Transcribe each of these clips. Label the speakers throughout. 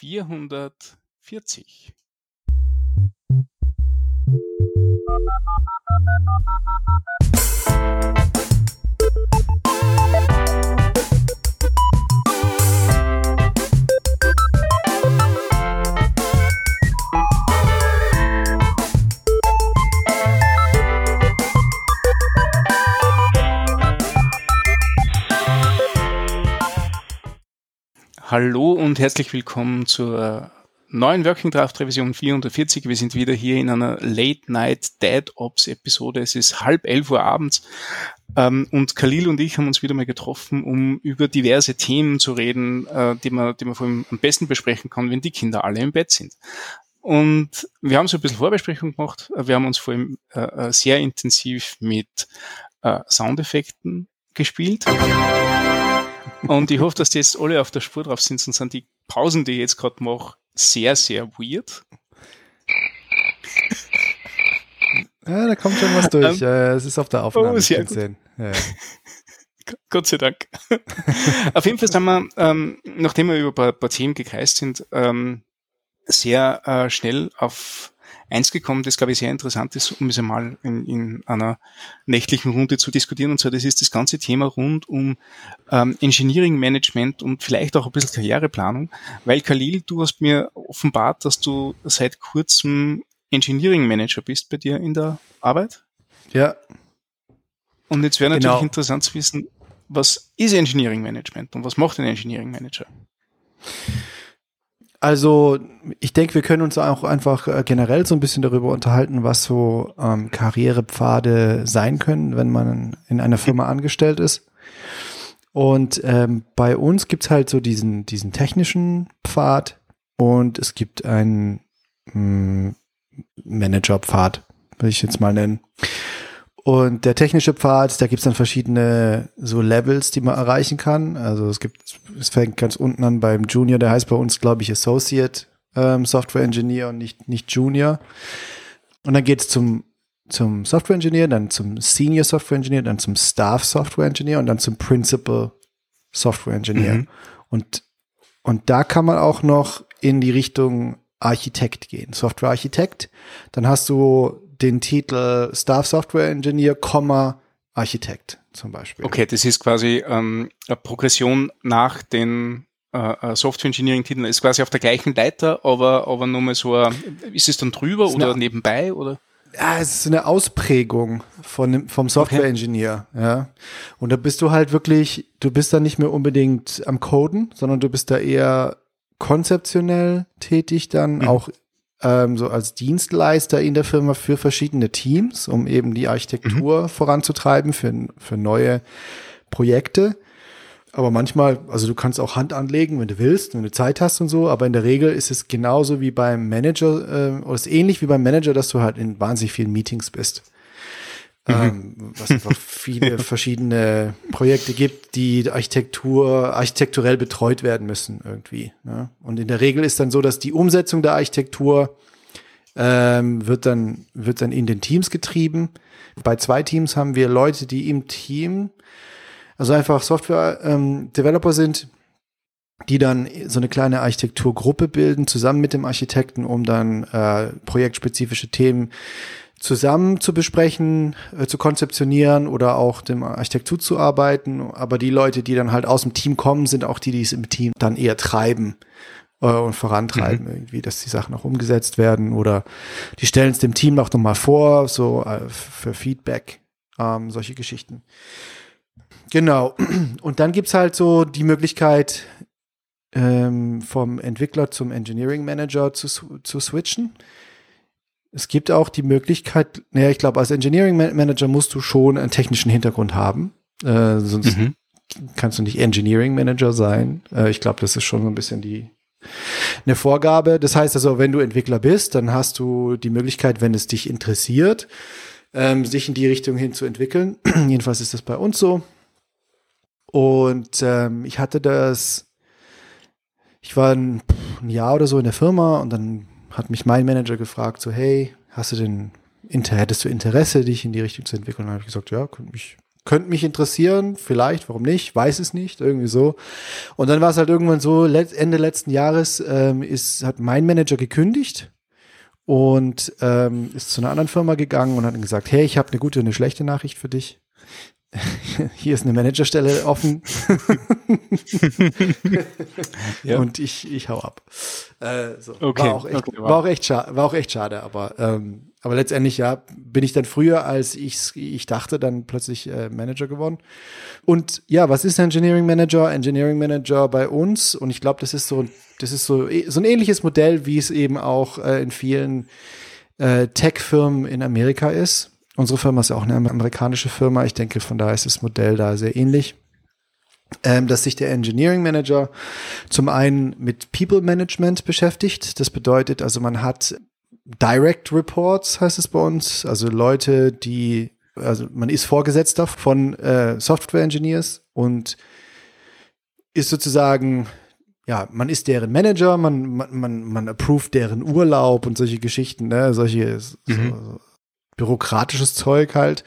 Speaker 1: 440. Hallo und herzlich willkommen zur neuen Working Draft Revision 440. Wir sind wieder hier in einer Late Night Dead Ops Episode. Es ist halb elf Uhr abends ähm, und Khalil und ich haben uns wieder mal getroffen, um über diverse Themen zu reden, äh, die man, die man vor allem am besten besprechen kann, wenn die Kinder alle im Bett sind. Und wir haben so ein bisschen Vorbesprechung gemacht. Wir haben uns vor allem äh, äh sehr intensiv mit äh, Soundeffekten gespielt. Und ich hoffe, dass die jetzt alle auf der Spur drauf sind, sonst sind die Pausen, die ich jetzt gerade mache, sehr, sehr weird.
Speaker 2: Ja, da kommt schon was durch. Ähm, ja, es ist auf der Aufnahme oh,
Speaker 1: sehr
Speaker 2: sehen. Ja.
Speaker 1: Gott sei Dank. auf jeden Fall sind wir, ähm, nachdem wir über ein paar, paar Themen gekreist sind, ähm, sehr äh, schnell auf eins gekommen, das glaube ich sehr interessant ist, um es einmal in, in einer nächtlichen Runde zu diskutieren. Und zwar, das ist das ganze Thema rund um ähm, Engineering Management und vielleicht auch ein bisschen Karriereplanung. Weil Khalil, du hast mir offenbart, dass du seit kurzem Engineering Manager bist bei dir in der Arbeit.
Speaker 2: Ja.
Speaker 1: Und jetzt wäre natürlich genau. interessant zu wissen, was ist Engineering Management und was macht ein Engineering Manager?
Speaker 2: Also ich denke, wir können uns auch einfach äh, generell so ein bisschen darüber unterhalten, was so ähm, Karrierepfade sein können, wenn man in einer Firma angestellt ist. Und ähm, bei uns gibt's halt so diesen, diesen technischen Pfad und es gibt einen hm, Managerpfad, will ich jetzt mal nennen. Und der technische Pfad, da gibt's dann verschiedene so Levels, die man erreichen kann. Also es gibt, es fängt ganz unten an beim Junior, der heißt bei uns, glaube ich, Associate ähm, Software Engineer und nicht, nicht Junior. Und dann geht's zum, zum Software Engineer, dann zum Senior Software Engineer, dann zum Staff Software Engineer und dann zum Principal Software Engineer. Mhm. Und, und da kann man auch noch in die Richtung Architekt gehen, Software Architekt. Dann hast du den Titel Staff Software Engineer, Architekt zum Beispiel.
Speaker 1: Okay, das ist quasi ähm, eine Progression nach den äh, äh Software Engineering Titeln. Ist quasi auf der gleichen Leiter, aber aber nur mal so, ist es dann drüber oder eine, nebenbei oder?
Speaker 2: Ja, es ist eine Ausprägung von, vom Software Engineer, okay. ja. Und da bist du halt wirklich, du bist da nicht mehr unbedingt am Coden, sondern du bist da eher konzeptionell tätig dann, mhm. auch ähm, so als Dienstleister in der Firma für verschiedene Teams, um eben die Architektur mhm. voranzutreiben für, für neue Projekte. Aber manchmal, also du kannst auch Hand anlegen, wenn du willst, wenn du Zeit hast und so, aber in der Regel ist es genauso wie beim Manager, äh, oder ist ähnlich wie beim Manager, dass du halt in wahnsinnig vielen Meetings bist. Mhm. Ähm, was einfach viele verschiedene Projekte gibt, die Architektur, architekturell betreut werden müssen irgendwie. Ne? Und in der Regel ist dann so, dass die Umsetzung der Architektur ähm, wird dann wird dann in den Teams getrieben. Bei zwei Teams haben wir Leute, die im Team also einfach Software-Developer ähm, sind, die dann so eine kleine Architekturgruppe bilden, zusammen mit dem Architekten, um dann äh, projektspezifische Themen zusammen zu besprechen, äh, zu konzeptionieren oder auch dem Architekt zuzuarbeiten. Aber die Leute, die dann halt aus dem Team kommen, sind auch die, die es im Team dann eher treiben äh, und vorantreiben, mhm. irgendwie, dass die Sachen auch umgesetzt werden oder die stellen es dem Team auch nochmal vor, so äh, für Feedback, ähm, solche Geschichten. Genau. Und dann gibt's halt so die Möglichkeit, ähm, vom Entwickler zum Engineering Manager zu, zu switchen. Es gibt auch die Möglichkeit, naja, ich glaube, als Engineering Manager musst du schon einen technischen Hintergrund haben. Äh, sonst mhm. kannst du nicht Engineering Manager sein. Äh, ich glaube, das ist schon so ein bisschen die eine Vorgabe. Das heißt also, wenn du Entwickler bist, dann hast du die Möglichkeit, wenn es dich interessiert, ähm, sich in die Richtung hin zu entwickeln. Jedenfalls ist das bei uns so. Und ähm, ich hatte das, ich war ein, ein Jahr oder so in der Firma und dann hat mich mein Manager gefragt, so, hey, hast du denn, hättest du Interesse, dich in die Richtung zu entwickeln? Und dann habe ich gesagt, ja, könnte mich, könnte mich interessieren, vielleicht, warum nicht, weiß es nicht, irgendwie so. Und dann war es halt irgendwann so, Ende letzten Jahres ähm, ist, hat mein Manager gekündigt und ähm, ist zu einer anderen Firma gegangen und hat gesagt, hey, ich habe eine gute und eine schlechte Nachricht für dich. Hier ist eine Managerstelle offen. ja. Und ich, ich hau ab. Äh, so. okay. War, auch echt, okay, wow. war, auch echt schade, war auch echt schade, aber ähm, aber letztendlich, ja, bin ich dann früher, als ich, ich dachte, dann plötzlich äh, Manager geworden. Und ja, was ist Engineering Manager? Engineering Manager bei uns. Und ich glaube, das ist so, das ist so, so ein ähnliches Modell, wie es eben auch äh, in vielen äh, Tech-Firmen in Amerika ist. Unsere Firma ist ja auch eine amerikanische Firma. Ich denke, von daher ist das Modell da sehr ähnlich. Ähm, dass sich der Engineering Manager zum einen mit People Management beschäftigt. Das bedeutet also, man hat Direct Reports heißt es bei uns, also Leute, die, also man ist Vorgesetzter von äh, Software Engineers und ist sozusagen, ja, man ist deren Manager, man, man, man, man approved deren Urlaub und solche Geschichten, ne, solche mhm. so, bürokratisches Zeug halt.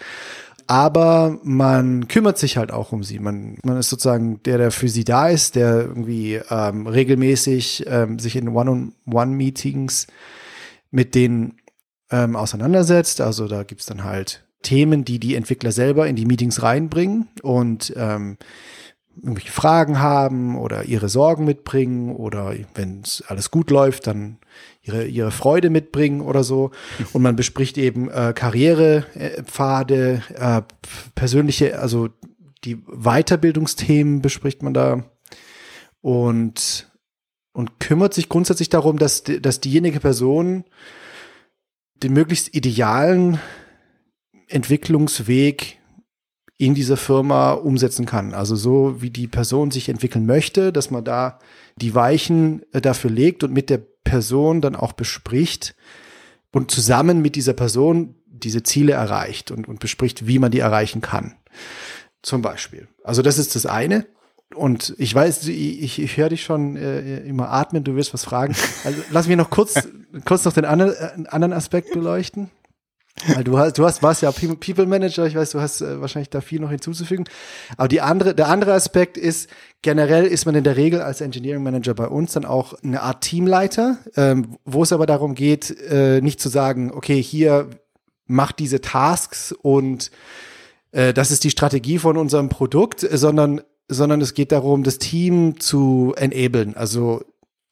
Speaker 2: Aber man kümmert sich halt auch um sie. Man, man ist sozusagen der, der für sie da ist, der irgendwie ähm, regelmäßig ähm, sich in One-on-One-Meetings mit denen ähm, auseinandersetzt. Also da gibt's dann halt Themen, die die Entwickler selber in die Meetings reinbringen und ähm, irgendwelche Fragen haben oder ihre Sorgen mitbringen oder wenn es alles gut läuft, dann ihre, ihre Freude mitbringen oder so. Und man bespricht eben äh, Karrierepfade, äh, persönliche, also die Weiterbildungsthemen bespricht man da und und kümmert sich grundsätzlich darum, dass, dass diejenige Person den möglichst idealen Entwicklungsweg in dieser Firma umsetzen kann. Also so wie die Person sich entwickeln möchte, dass man da die Weichen äh, dafür legt und mit der Person dann auch bespricht und zusammen mit dieser Person diese Ziele erreicht und, und bespricht, wie man die erreichen kann. Zum Beispiel. Also das ist das eine. Und ich weiß, ich, ich höre dich schon äh, immer atmen, du wirst was fragen. Also lass mich noch kurz, kurz noch den anderen, äh, anderen Aspekt beleuchten. Weil du hast, du hast, warst ja People Manager, ich weiß, du hast äh, wahrscheinlich da viel noch hinzuzufügen. Aber die andere, der andere Aspekt ist, generell ist man in der Regel als Engineering Manager bei uns dann auch eine Art Teamleiter, ähm, wo es aber darum geht, äh, nicht zu sagen, okay, hier macht diese Tasks und äh, das ist die Strategie von unserem Produkt, sondern sondern es geht darum, das Team zu enablen. Also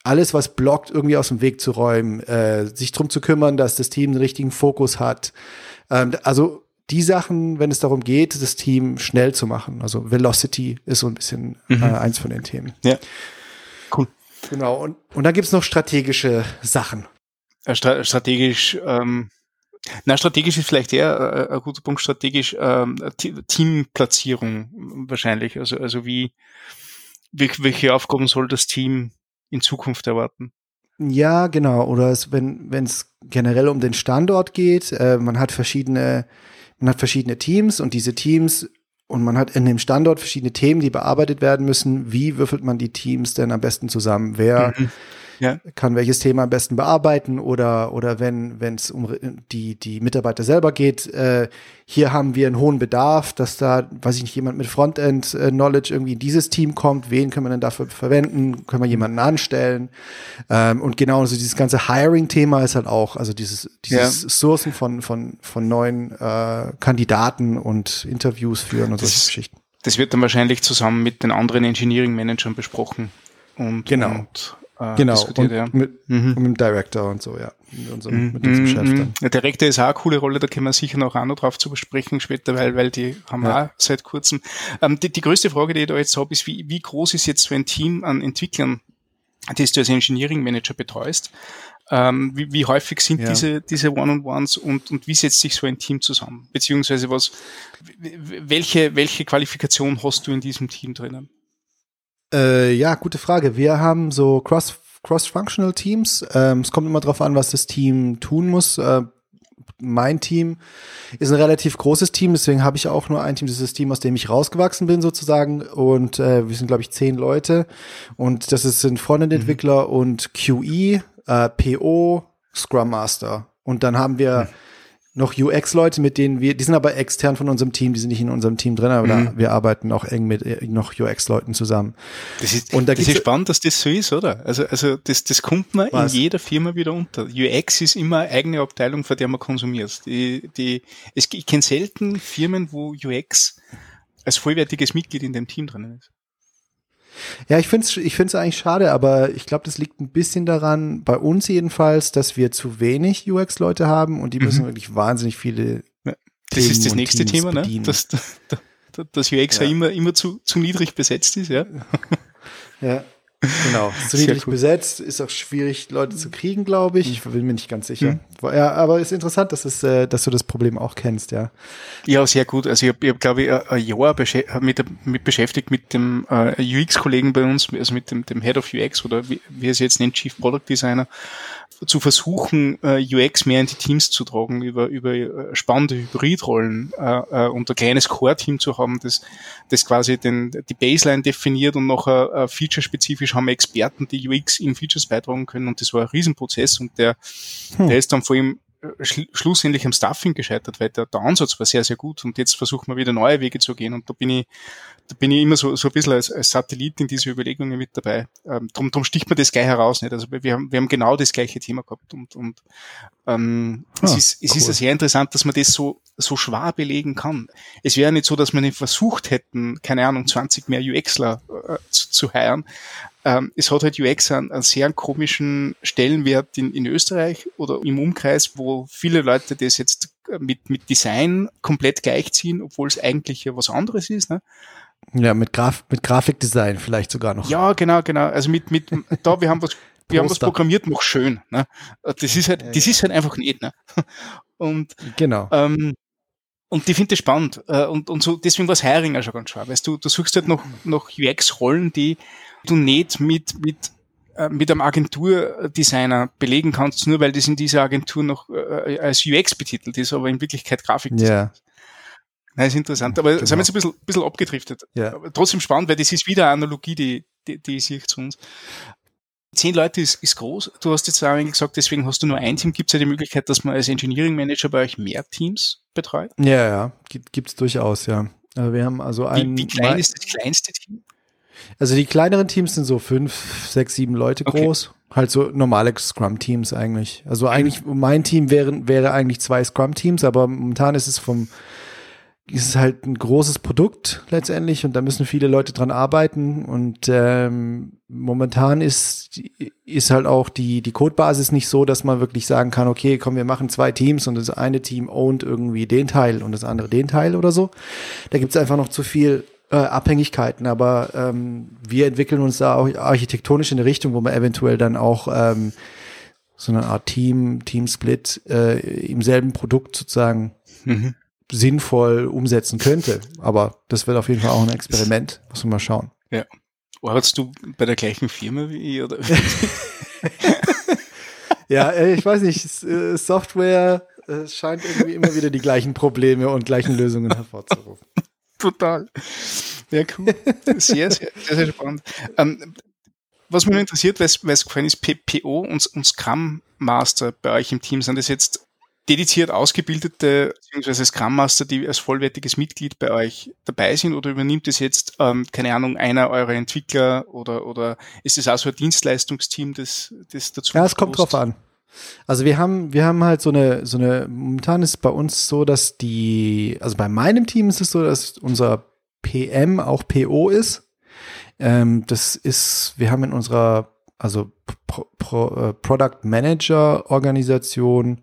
Speaker 2: alles, was blockt, irgendwie aus dem Weg zu räumen, äh, sich drum zu kümmern, dass das Team den richtigen Fokus hat. Ähm, also die Sachen, wenn es darum geht, das Team schnell zu machen. Also Velocity ist so ein bisschen mhm. äh, eins von den Themen.
Speaker 1: Ja. Cool.
Speaker 2: Genau. Und, und dann gibt's noch strategische Sachen.
Speaker 1: Strategisch, ähm, na, strategisch ist vielleicht eher äh, ein guter Punkt, strategisch ähm, Teamplatzierung wahrscheinlich. Also, also wie, welche Aufgaben soll das Team in Zukunft erwarten?
Speaker 2: Ja, genau. Oder es, wenn es generell um den Standort geht, äh, man hat verschiedene, man hat verschiedene Teams und diese Teams und man hat in dem Standort verschiedene Themen, die bearbeitet werden müssen. Wie würfelt man die Teams denn am besten zusammen? Wer mhm ja. kann welches Thema am besten bearbeiten oder oder wenn wenn es um die die Mitarbeiter selber geht, äh, hier haben wir einen hohen Bedarf, dass da, weiß ich nicht, jemand mit Frontend äh, Knowledge irgendwie in dieses Team kommt. Wen können wir denn dafür verwenden? Können wir jemanden anstellen? Ähm, und genau so dieses ganze Hiring-Thema ist halt auch, also dieses dieses ja. Sourcen von von von neuen äh, Kandidaten und Interviews führen und
Speaker 1: das,
Speaker 2: solche Geschichten.
Speaker 1: Das wird dann wahrscheinlich zusammen mit den anderen Engineering-Managern besprochen. Und,
Speaker 2: genau.
Speaker 1: Und
Speaker 2: äh, genau, diskutiert. Und ja. mit, mhm. mit dem Director und so, ja. Mit unserem, mhm. mit unserem Chef
Speaker 1: dann. Der Director ist auch eine coole Rolle, da können wir sicher noch auch noch drauf zu besprechen später, weil, weil die haben ja. auch seit kurzem. Ähm, die, die größte Frage, die ich da jetzt habe, ist, wie, wie groß ist jetzt so ein Team an Entwicklern, das du als Engineering Manager betreust? Ähm, wie, wie häufig sind ja. diese, diese One-on-Ones und, und wie setzt sich so ein Team zusammen? Beziehungsweise was, welche, welche Qualifikation hast du in diesem Team drinnen?
Speaker 2: Äh, ja, gute Frage. Wir haben so Cross, Cross-Functional Teams. Ähm, es kommt immer darauf an, was das Team tun muss. Äh, mein Team ist ein relativ großes Team, deswegen habe ich auch nur ein Team, das ist das Team, aus dem ich rausgewachsen bin sozusagen. Und äh, wir sind, glaube ich, zehn Leute. Und das ist, sind Frontend-Entwickler mhm. und QE, äh, PO, Scrum Master. Und dann haben wir mhm noch UX-Leute, mit denen wir, die sind aber extern von unserem Team, die sind nicht in unserem Team drin, aber mhm. wir arbeiten auch eng mit äh, noch UX-Leuten zusammen.
Speaker 1: Das ist, und da das ist spannend, dass das so ist, oder? Also, also das, das kommt man was? in jeder Firma wieder unter. UX ist immer eine eigene Abteilung, vor der man konsumiert. Die, die, es, ich kenne selten Firmen, wo UX als vollwertiges Mitglied in dem Team drin ist.
Speaker 2: Ja, ich finde es ich find's eigentlich schade, aber ich glaube, das liegt ein bisschen daran, bei uns jedenfalls, dass wir zu wenig UX-Leute haben und die müssen mhm. wirklich wahnsinnig viele.
Speaker 1: Ja, das ist das nächste Teams Thema, ne? Dass, dass UX ja, ja immer, immer zu, zu niedrig besetzt ist, ja.
Speaker 2: Ja. Genau, zu niedrig cool. besetzt, ist auch schwierig, Leute zu kriegen, glaube ich. Ich bin mir nicht ganz sicher. Mhm. Ja, aber es ist interessant, dass, es, äh, dass du das Problem auch kennst, ja.
Speaker 1: Ja, sehr gut. Also ich habe, hab, glaube ich, ein Jahr mit, mit beschäftigt mit dem äh, UX-Kollegen bei uns, also mit dem, dem Head of UX oder wie, wie er es jetzt nennt, Chief Product Designer, zu versuchen, äh, UX mehr in die Teams zu tragen, über, über äh, spannende Hybridrollen äh, äh, und ein kleines Core-Team zu haben, das, das quasi den, die Baseline definiert und nachher äh, featurespezifisch haben wir Experten, die UX in Features beitragen können und das war ein Riesenprozess und der, hm. der ist dann vor allem äh, schl schlussendlich am Stuffing gescheitert, weil der, der Ansatz war sehr, sehr gut und jetzt versuchen wir wieder neue Wege zu gehen und da bin ich, da bin ich immer so, so ein bisschen als, als Satellit in diese Überlegungen mit dabei. Ähm, drum, drum sticht man das gleich heraus, nicht? Also wir haben, wir haben genau das gleiche Thema gehabt und, und ähm, ah, es ist, es cool. ist sehr interessant, dass man das so, so schwer belegen kann. Es wäre nicht so, dass wir nicht versucht hätten, keine Ahnung, 20 mehr UXler äh, zu, zu heiren, ähm, es hat halt UX einen, einen sehr komischen Stellenwert in, in Österreich oder im Umkreis, wo viele Leute das jetzt mit, mit Design komplett gleichziehen, obwohl es eigentlich ja was anderes ist. Ne?
Speaker 2: Ja, mit, Graf mit Grafikdesign vielleicht sogar noch.
Speaker 1: Ja, genau, genau. Also mit, mit da, wir haben was, wir haben was programmiert, noch schön. Ne? Das ist halt, das ist halt einfach nicht. Ne? Und,
Speaker 2: genau.
Speaker 1: Ähm, und die finde ich spannend. Äh, und, und so, deswegen war es Hiring auch schon ganz schwer. Weißt du, du suchst halt noch, noch UX-Rollen, die du nicht mit, mit, äh, mit einem Agenturdesigner belegen kannst, nur weil das in dieser Agentur noch äh, als UX betitelt ist, aber in Wirklichkeit Grafikdesign
Speaker 2: yeah.
Speaker 1: Das ist interessant, aber genau. sind wir jetzt ein bisschen, bisschen abgedriftet.
Speaker 2: Ja.
Speaker 1: Aber trotzdem spannend, weil das ist wieder eine Analogie, die, die, die ich sehe zu uns. Zehn Leute ist, ist groß. Du hast jetzt auch gesagt, deswegen hast du nur ein Team. Gibt es ja die Möglichkeit, dass man als Engineering Manager bei euch mehr Teams betreut?
Speaker 2: Ja, ja, gibt es durchaus, ja. Also wir haben also ein.
Speaker 1: Wie, wie klein ist das kleinste Team?
Speaker 2: Also die kleineren Teams sind so fünf, sechs, sieben Leute okay. groß. Halt so normale Scrum-Teams eigentlich. Also eigentlich, mein Team wäre, wäre eigentlich zwei Scrum-Teams, aber momentan ist es vom, ist es halt ein großes Produkt letztendlich und da müssen viele Leute dran arbeiten und ähm, momentan ist ist halt auch die die Codebasis nicht so, dass man wirklich sagen kann, okay, komm, wir machen zwei Teams und das eine Team ownt irgendwie den Teil und das andere den Teil oder so. Da gibt es einfach noch zu viel äh, Abhängigkeiten, aber ähm, wir entwickeln uns da auch architektonisch in eine Richtung, wo man eventuell dann auch ähm, so eine Art Team Team-Split äh, im selben Produkt sozusagen mhm sinnvoll umsetzen könnte. Aber das wird auf jeden Fall auch ein Experiment. Muss man mal schauen.
Speaker 1: Ja. Arbeitest du bei der gleichen Firma wie ich? Oder?
Speaker 2: ja, äh, ich weiß nicht. Äh, Software äh, scheint irgendwie immer wieder die gleichen Probleme und gleichen Lösungen hervorzurufen.
Speaker 1: Total. Ja, cool. Sehr, sehr, sehr, sehr spannend. Ähm, was mich interessiert, weil es gefallen ist, PO und, und Scrum Master bei euch im Team, sind das jetzt dediziert ausgebildete bzw. Scrum Master, die als vollwertiges Mitglied bei euch dabei sind oder übernimmt es jetzt, ähm, keine Ahnung, einer eurer Entwickler oder, oder ist es auch so ein Dienstleistungsteam, das, das dazu
Speaker 2: Ja, es kommt drauf an. Also wir haben, wir haben halt so eine, so eine, momentan ist es bei uns so, dass die, also bei meinem Team ist es so, dass unser PM auch PO ist. Ähm, das ist, wir haben in unserer, also Pro, Pro, äh, Product Manager Organisation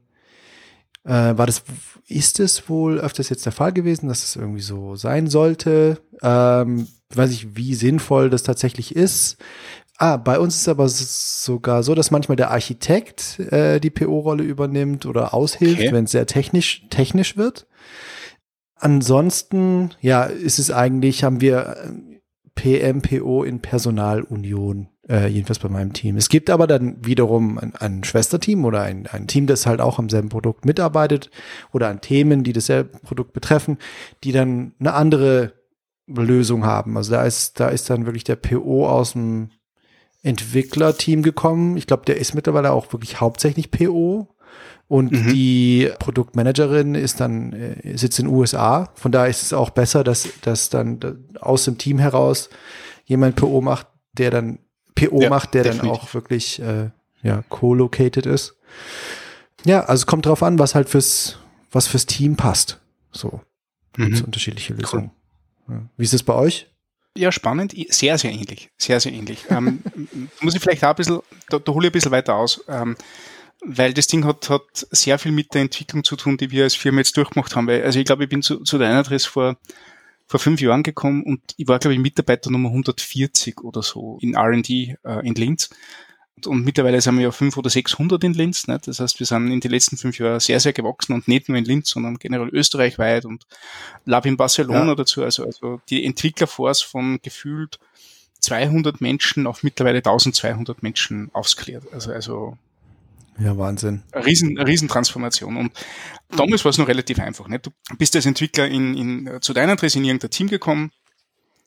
Speaker 2: äh, war das, ist es wohl öfters jetzt der Fall gewesen, dass es irgendwie so sein sollte? Ähm, weiß ich, wie sinnvoll das tatsächlich ist. Ah, bei uns ist es aber sogar so, dass manchmal der Architekt äh, die PO-Rolle übernimmt oder aushilft, okay. wenn es sehr technisch, technisch wird. Ansonsten, ja, ist es eigentlich, haben wir äh, PMPO in Personalunion äh, jedenfalls bei meinem Team. Es gibt aber dann wiederum ein, ein Schwesterteam oder ein, ein Team, das halt auch am selben Produkt mitarbeitet oder an Themen, die dasselbe Produkt betreffen, die dann eine andere Lösung haben. Also da ist, da ist dann wirklich der PO aus dem Entwicklerteam gekommen. Ich glaube, der ist mittlerweile auch wirklich hauptsächlich PO. und mhm. die Produktmanagerin ist dann, äh, sitzt in den USA. Von daher ist es auch besser, dass, dass dann aus dem Team heraus jemand PO macht, der dann PO ja, macht, der definitiv. dann auch wirklich äh, ja, co-located ist. Ja, also es kommt drauf an, was halt fürs, was fürs Team passt. So. Mhm. unterschiedliche Lösungen. Cool. Ja. Wie ist es bei euch?
Speaker 1: Ja, spannend. Sehr, sehr ähnlich. Sehr, sehr ähnlich. ähm, muss ich vielleicht auch ein bisschen, da, da hole ich ein bisschen weiter aus. Ähm, weil das Ding hat, hat sehr viel mit der Entwicklung zu tun, die wir als Firma jetzt durchgemacht haben. Weil, also ich glaube, ich bin zu, zu der Adresse vor, vor fünf Jahren gekommen und ich war, glaube ich, Mitarbeiter Nummer 140 oder so in R&D äh, in Linz. Und, mittlerweile sind wir ja fünf oder 600 in Linz. Ne? Das heißt, wir sind in den letzten fünf Jahren sehr, sehr gewachsen und nicht nur in Linz, sondern generell österreichweit und Lab in Barcelona ja. dazu. Also, also die Entwicklerforce von gefühlt 200 Menschen auf mittlerweile 1200 Menschen aufsklärt. Also, also
Speaker 2: ja, Wahnsinn.
Speaker 1: Eine riesen, Riesentransformation. Und damals war es noch relativ einfach. Nicht? Du bist als Entwickler in, in, zu deiner Adresse in irgendein Team gekommen,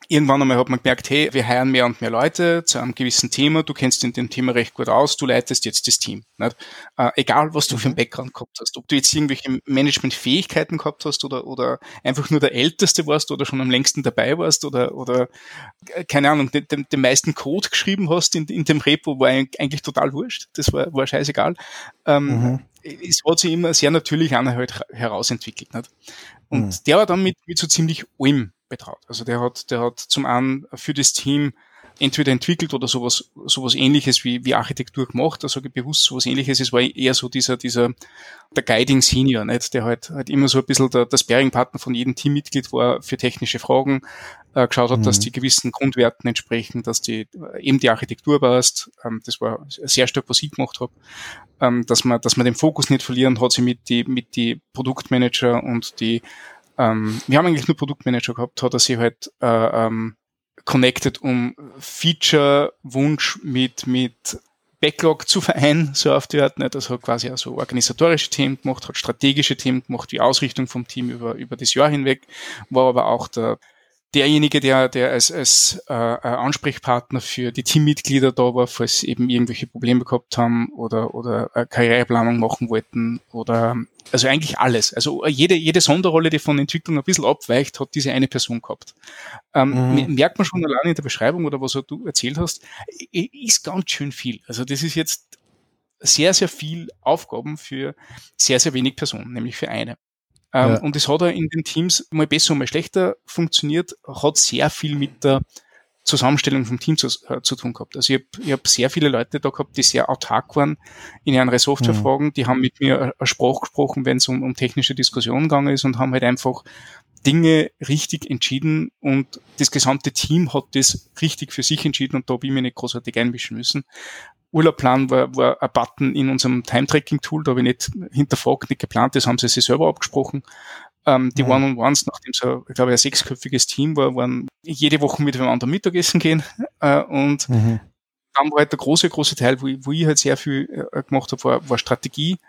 Speaker 1: irgendwann einmal hat man gemerkt, hey, wir heiren mehr und mehr Leute zu einem gewissen Thema, du kennst in dem Thema recht gut aus, du leitest jetzt das Team. Nicht? Äh, egal, was du für einen mhm. Background gehabt hast, ob du jetzt irgendwelche Managementfähigkeiten gehabt hast oder, oder einfach nur der Älteste warst oder schon am längsten dabei warst oder, oder äh, keine Ahnung, den, den, den meisten Code geschrieben hast in, in dem Repo, war eigentlich total wurscht, das war, war scheißegal. Ähm, mhm. Es hat sich immer sehr natürlich einer halt herausentwickelt. Nicht? Und mhm. der war dann mit, mit so ziemlich allem betraut. Also der hat, der hat zum einen für das Team entweder entwickelt oder sowas, sowas ähnliches wie, wie Architektur gemacht, also bewusst sowas ähnliches. Es war eher so dieser, dieser, der Guiding Senior, nicht? der halt, halt immer so ein bisschen der, der Sparing-Partner von jedem Teammitglied war für technische Fragen, äh, geschaut hat, mhm. dass die gewissen Grundwerten entsprechen, dass die, äh, eben die Architektur passt, ähm, das war sehr stark, was ich gemacht habe, ähm, dass man, dass man den Fokus nicht verlieren, hat sie mit die, mit die Produktmanager und die ähm, wir haben eigentlich nur Produktmanager gehabt, hat er sich halt äh, ähm, connected, um Feature-Wunsch mit, mit Backlog zu vereinen, so auf die Art. Nicht? Das hat quasi also organisatorische Themen gemacht, hat strategische Themen gemacht, die Ausrichtung vom Team über, über das Jahr hinweg, war aber auch der derjenige, der, der als, als äh, Ansprechpartner für die Teammitglieder da war, falls eben irgendwelche Probleme gehabt haben oder, oder Karriereplanung machen wollten oder also eigentlich alles. Also jede, jede Sonderrolle, die von Entwicklung ein bisschen abweicht, hat diese eine Person gehabt. Ähm, mhm. Merkt man schon allein in der Beschreibung oder was du erzählt hast, ist ganz schön viel. Also das ist jetzt sehr, sehr viel Aufgaben für sehr, sehr wenig Personen, nämlich für eine. Ähm, ja. Und es hat auch in den Teams mal besser und mal schlechter funktioniert, hat sehr viel mit der Zusammenstellung vom Team zu, äh, zu tun gehabt. Also ich habe hab sehr viele Leute da gehabt, die sehr autark waren in ihren Softwarefragen, mhm. die haben mit mir eine Sprache gesprochen, wenn es um, um technische Diskussionen gegangen ist und haben halt einfach Dinge richtig entschieden und das gesamte Team hat das richtig für sich entschieden und da habe ich mich nicht großartig einmischen müssen. Urlaubplan war, war ein Button in unserem Time-Tracking-Tool, da habe ich nicht hinterfragt, nicht geplant, das haben sie sich selber abgesprochen. Ähm, die mhm. One-on-Ones, nachdem so, ich glaube, ein sechsköpfiges Team war, waren jede Woche miteinander Mittagessen gehen. Äh, und mhm. dann war halt der große, große Teil, wo ich, wo ich halt sehr viel äh, gemacht habe, war, war Strategie,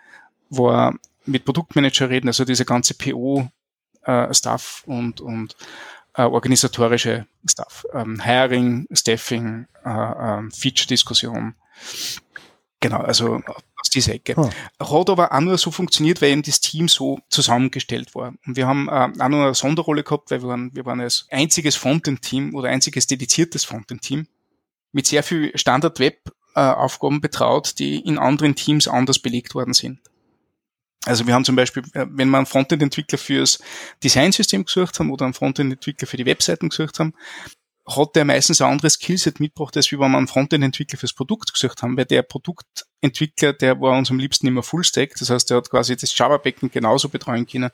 Speaker 1: war mit Produktmanager reden, also diese ganze PO-Stuff äh, und, und äh, organisatorische Stuff. Ähm, Hiring, Staffing, äh, äh, Feature-Diskussion, Genau, also aus dieser Ecke. Oh. Hat aber auch nur so funktioniert, weil eben das Team so zusammengestellt war. Und wir haben äh, auch noch eine Sonderrolle gehabt, weil wir waren, wir waren als einziges Frontend-Team oder einziges dediziertes Frontend-Team mit sehr viel Standard-Web-Aufgaben betraut, die in anderen Teams anders belegt worden sind. Also wir haben zum Beispiel, äh, wenn wir einen Frontend-Entwickler fürs Designsystem gesucht haben oder einen Frontend-Entwickler für die Webseiten gesucht haben, hat der meistens ein anderes Skillset mitgebracht, als wie wenn wir einen Frontend-Entwickler fürs Produkt gesucht haben, weil der Produktentwickler, der war uns am liebsten immer Fullstack, das heißt, der hat quasi das Java-Backend genauso betreuen können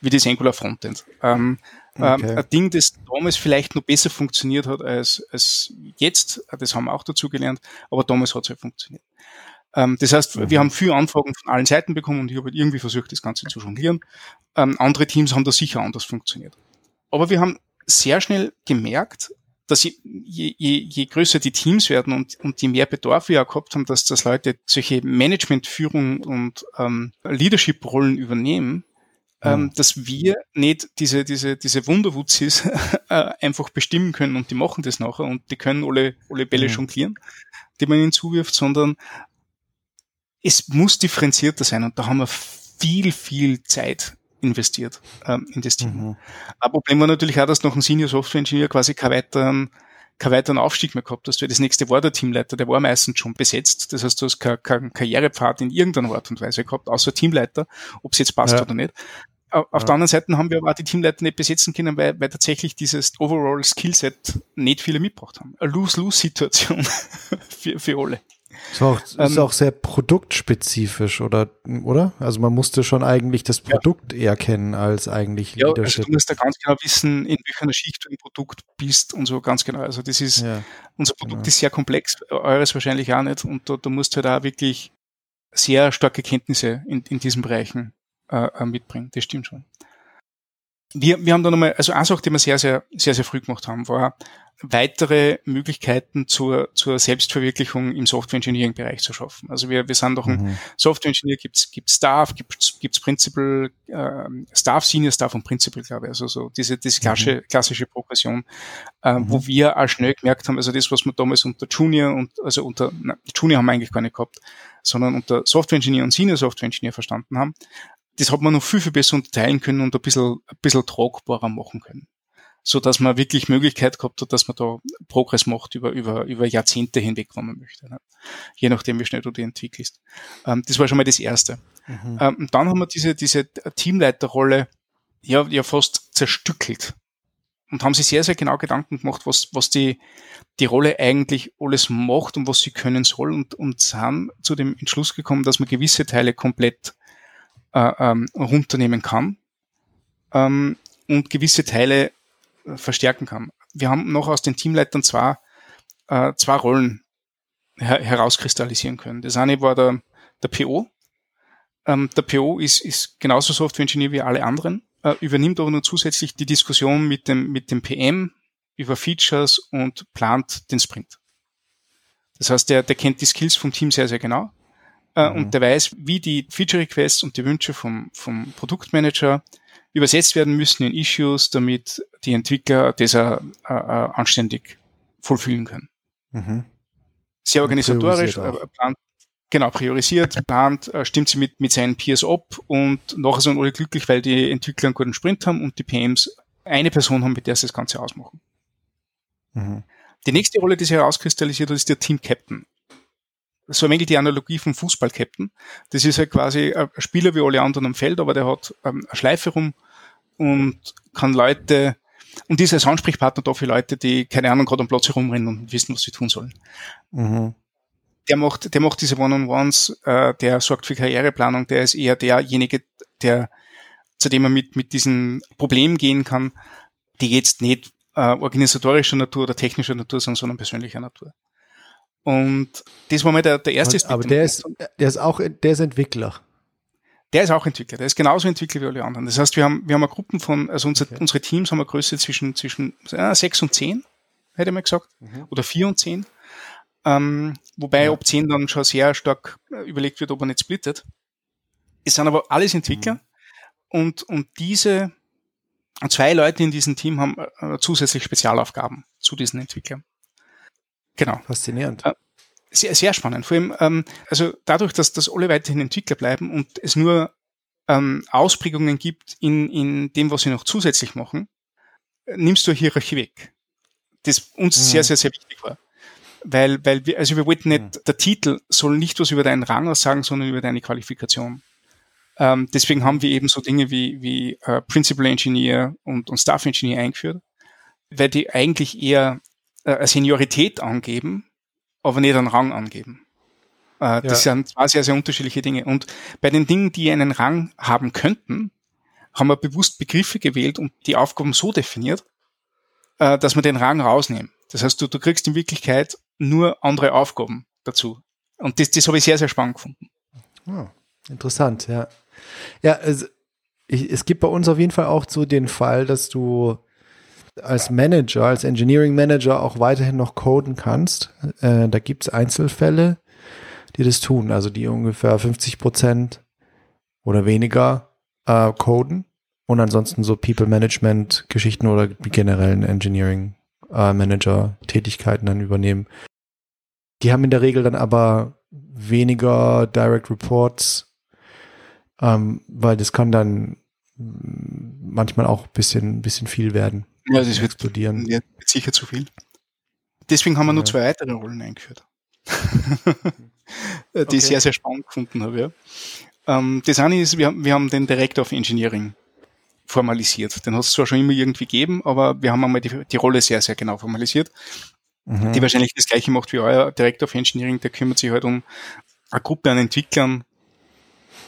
Speaker 1: wie das Angular Frontend. Ähm, ähm okay. ähm, ein Ding, das damals vielleicht noch besser funktioniert hat als, als jetzt, das haben wir auch dazu gelernt, aber damals hat es halt funktioniert. Ähm, das heißt, mhm. wir haben viele Anfragen von allen Seiten bekommen und ich habe halt irgendwie versucht, das Ganze zu jonglieren. Ähm, andere Teams haben da sicher anders funktioniert. Aber wir haben sehr schnell gemerkt, dass je, je, je größer die Teams werden und, und je mehr Bedarf wir auch gehabt haben, dass das Leute solche Management-Führung und ähm, Leadership-Rollen übernehmen, ähm, dass wir nicht diese, diese, diese Wunderwutzis äh, einfach bestimmen können und die machen das nachher und die können alle, alle Bälle mhm. jonglieren, die man ihnen zuwirft, sondern es muss differenzierter sein und da haben wir viel, viel Zeit investiert ähm, in das Team. Mhm. Ein Problem war natürlich auch, dass noch ein Senior Software Engineer quasi keinen weiteren, keinen weiteren Aufstieg mehr gehabt hast, weil das nächste war der Teamleiter, der war meistens schon besetzt. Das heißt, du hast keinen kein Karrierepfad in irgendeiner Art und Weise gehabt, außer Teamleiter, ob es jetzt passt ja. oder nicht. Auf ja. der anderen Seite haben wir aber auch die Teamleiter nicht besetzen können, weil, weil tatsächlich dieses Overall Skillset nicht viele mitgebracht haben. Eine Lose-Lose-Situation für, für alle.
Speaker 2: Ist auch, ist ähm, auch sehr produktspezifisch, oder, oder? Also man musste schon eigentlich das Produkt ja. eher kennen als eigentlich
Speaker 1: ja, Leadership. Also du musst da ganz genau wissen, in welcher Schicht du im Produkt bist und so ganz genau. Also das ist, ja. unser Produkt genau. ist sehr komplex, eures wahrscheinlich auch nicht. Und da, da musst du halt auch wirklich sehr starke Kenntnisse in, in diesen Bereichen äh, äh mitbringen. Das stimmt schon. Wir, wir haben da nochmal, also eine Sache, die wir sehr, sehr, sehr, sehr früh gemacht haben, war weitere Möglichkeiten zur, zur Selbstverwirklichung im Software Engineering Bereich zu schaffen. Also wir, wir sind doch ein mhm. Software Engineer, gibt's, gibt's Staff, gibt's, gibt's Principal, äh, Staff, Senior Staff und Principal, glaube ich. Also so diese, diese klassische, mhm. klassische Progression, äh, mhm. wo wir auch schnell gemerkt haben, also das, was wir damals unter Junior und, also unter, na, Junior haben wir eigentlich gar nicht gehabt, sondern unter Software Engineer und Senior Software Engineer verstanden haben, das hat man noch viel, viel besser unterteilen können und ein bisschen, ein bisschen tragbarer machen können. So dass man wirklich Möglichkeit gehabt hat, dass man da Progress macht über, über, über Jahrzehnte hinweg, wenn man möchte. Ne? Je nachdem, wie schnell du die entwickelst. Ähm, das war schon mal das Erste. Mhm. Ähm, dann haben wir diese, diese Teamleiterrolle ja, ja fast zerstückelt und haben sich sehr, sehr genau Gedanken gemacht, was, was die, die Rolle eigentlich alles macht und was sie können soll und, und sind zu dem Entschluss gekommen, dass man gewisse Teile komplett äh, ähm, runternehmen kann ähm, und gewisse Teile äh, verstärken kann. Wir haben noch aus den Teamleitern zwei, äh, zwei Rollen her herauskristallisieren können. Das eine war der, der PO. Ähm, der PO ist, ist genauso Software-Ingenieur wie alle anderen, äh, übernimmt aber nur zusätzlich die Diskussion mit dem, mit dem PM über Features und plant den Sprint. Das heißt, der, der kennt die Skills vom Team sehr, sehr genau äh, mhm. und der weiß, wie die Feature Requests und die Wünsche vom, vom Produktmanager übersetzt werden müssen in Issues, damit die Entwickler das äh, äh, anständig vollfüllen können. Mhm. Sehr organisatorisch, plant, genau, priorisiert, plant, äh, stimmt sie mit, mit seinen Peers ab und nachher sind alle glücklich, weil die Entwickler einen guten Sprint haben und die PMs eine Person haben, mit der sie das Ganze ausmachen. Mhm. Die nächste Rolle, die sich herauskristallisiert hat, ist der Team Captain so ein wenig die Analogie vom Fußball-Captain. Das ist ja halt quasi ein Spieler wie alle anderen am Feld, aber der hat ähm, eine Schleife rum und kann Leute, und ist als Ansprechpartner da für Leute, die, keine Ahnung, gerade am Platz herumrennen und wissen, was sie tun sollen. Mhm. Der macht, der macht diese One-on-Ones, äh, der sorgt für Karriereplanung, der ist eher derjenige, der, zu dem man mit, mit diesen Problemen gehen kann, die jetzt nicht äh, organisatorischer Natur oder technischer Natur sind, sondern persönlicher Natur. Und das war mal der, der erste
Speaker 2: Aber der ist, der ist auch, der ist Entwickler.
Speaker 1: Der ist auch Entwickler. Der ist genauso Entwickler wie alle anderen. Das heißt, wir haben, wir haben eine Gruppen von, also unser, okay. unsere Teams haben eine Größe zwischen, zwischen äh, sechs und zehn, hätte ich mal gesagt. Mhm. Oder vier und zehn. Ähm, wobei ja. ab zehn dann schon sehr stark äh, überlegt wird, ob man nicht splittet. Es sind aber alles Entwickler. Mhm. Und, und diese, zwei Leute in diesem Team haben äh, zusätzlich Spezialaufgaben zu diesen Entwicklern. Genau.
Speaker 2: Faszinierend. Äh,
Speaker 1: sehr, sehr spannend. Vor allem, ähm, also dadurch, dass, dass alle weiterhin Entwickler bleiben und es nur ähm, Ausprägungen gibt in, in dem, was sie noch zusätzlich machen, nimmst du Hierarchie weg. Das uns mhm. sehr, sehr, sehr wichtig war. Weil, weil wir, also wir wollten nicht, mhm. der Titel soll nicht was über deinen Rang aussagen, sondern über deine Qualifikation. Ähm, deswegen haben wir eben so Dinge wie, wie äh, Principal Engineer und, und Staff Engineer eingeführt, weil die eigentlich eher äh, eine Seniorität angeben, aber nicht einen Rang angeben. Äh, das ja. sind zwei sehr, sehr unterschiedliche Dinge. Und bei den Dingen, die einen Rang haben könnten, haben wir bewusst Begriffe gewählt und die Aufgaben so definiert, äh, dass wir den Rang rausnehmen. Das heißt, du, du kriegst in Wirklichkeit nur andere Aufgaben dazu. Und das, das habe ich sehr, sehr spannend gefunden.
Speaker 2: Oh, interessant, ja. Ja, es, ich, es gibt bei uns auf jeden Fall auch so den Fall, dass du als Manager, als Engineering Manager auch weiterhin noch coden kannst. Äh, da gibt es Einzelfälle, die das tun, also die ungefähr 50 Prozent oder weniger äh, coden und ansonsten so People Management Geschichten oder generellen Engineering äh, Manager Tätigkeiten dann übernehmen. Die haben in der Regel dann aber weniger Direct Reports, ähm, weil das kann dann manchmal auch ein bisschen, bisschen viel werden.
Speaker 1: Ja, das wird explodieren. Ja, wird sicher zu viel. Deswegen haben wir ja. nur zwei weitere Rollen eingeführt. die okay. ich sehr, sehr spannend gefunden habe. Ja. Ähm, das eine ist, wir, haben, wir haben den Director of Engineering formalisiert. Den hat es zwar schon immer irgendwie gegeben, aber wir haben einmal die, die Rolle sehr, sehr genau formalisiert. Mhm. Die wahrscheinlich das gleiche macht wie euer Director of Engineering, der kümmert sich halt um eine Gruppe an Entwicklern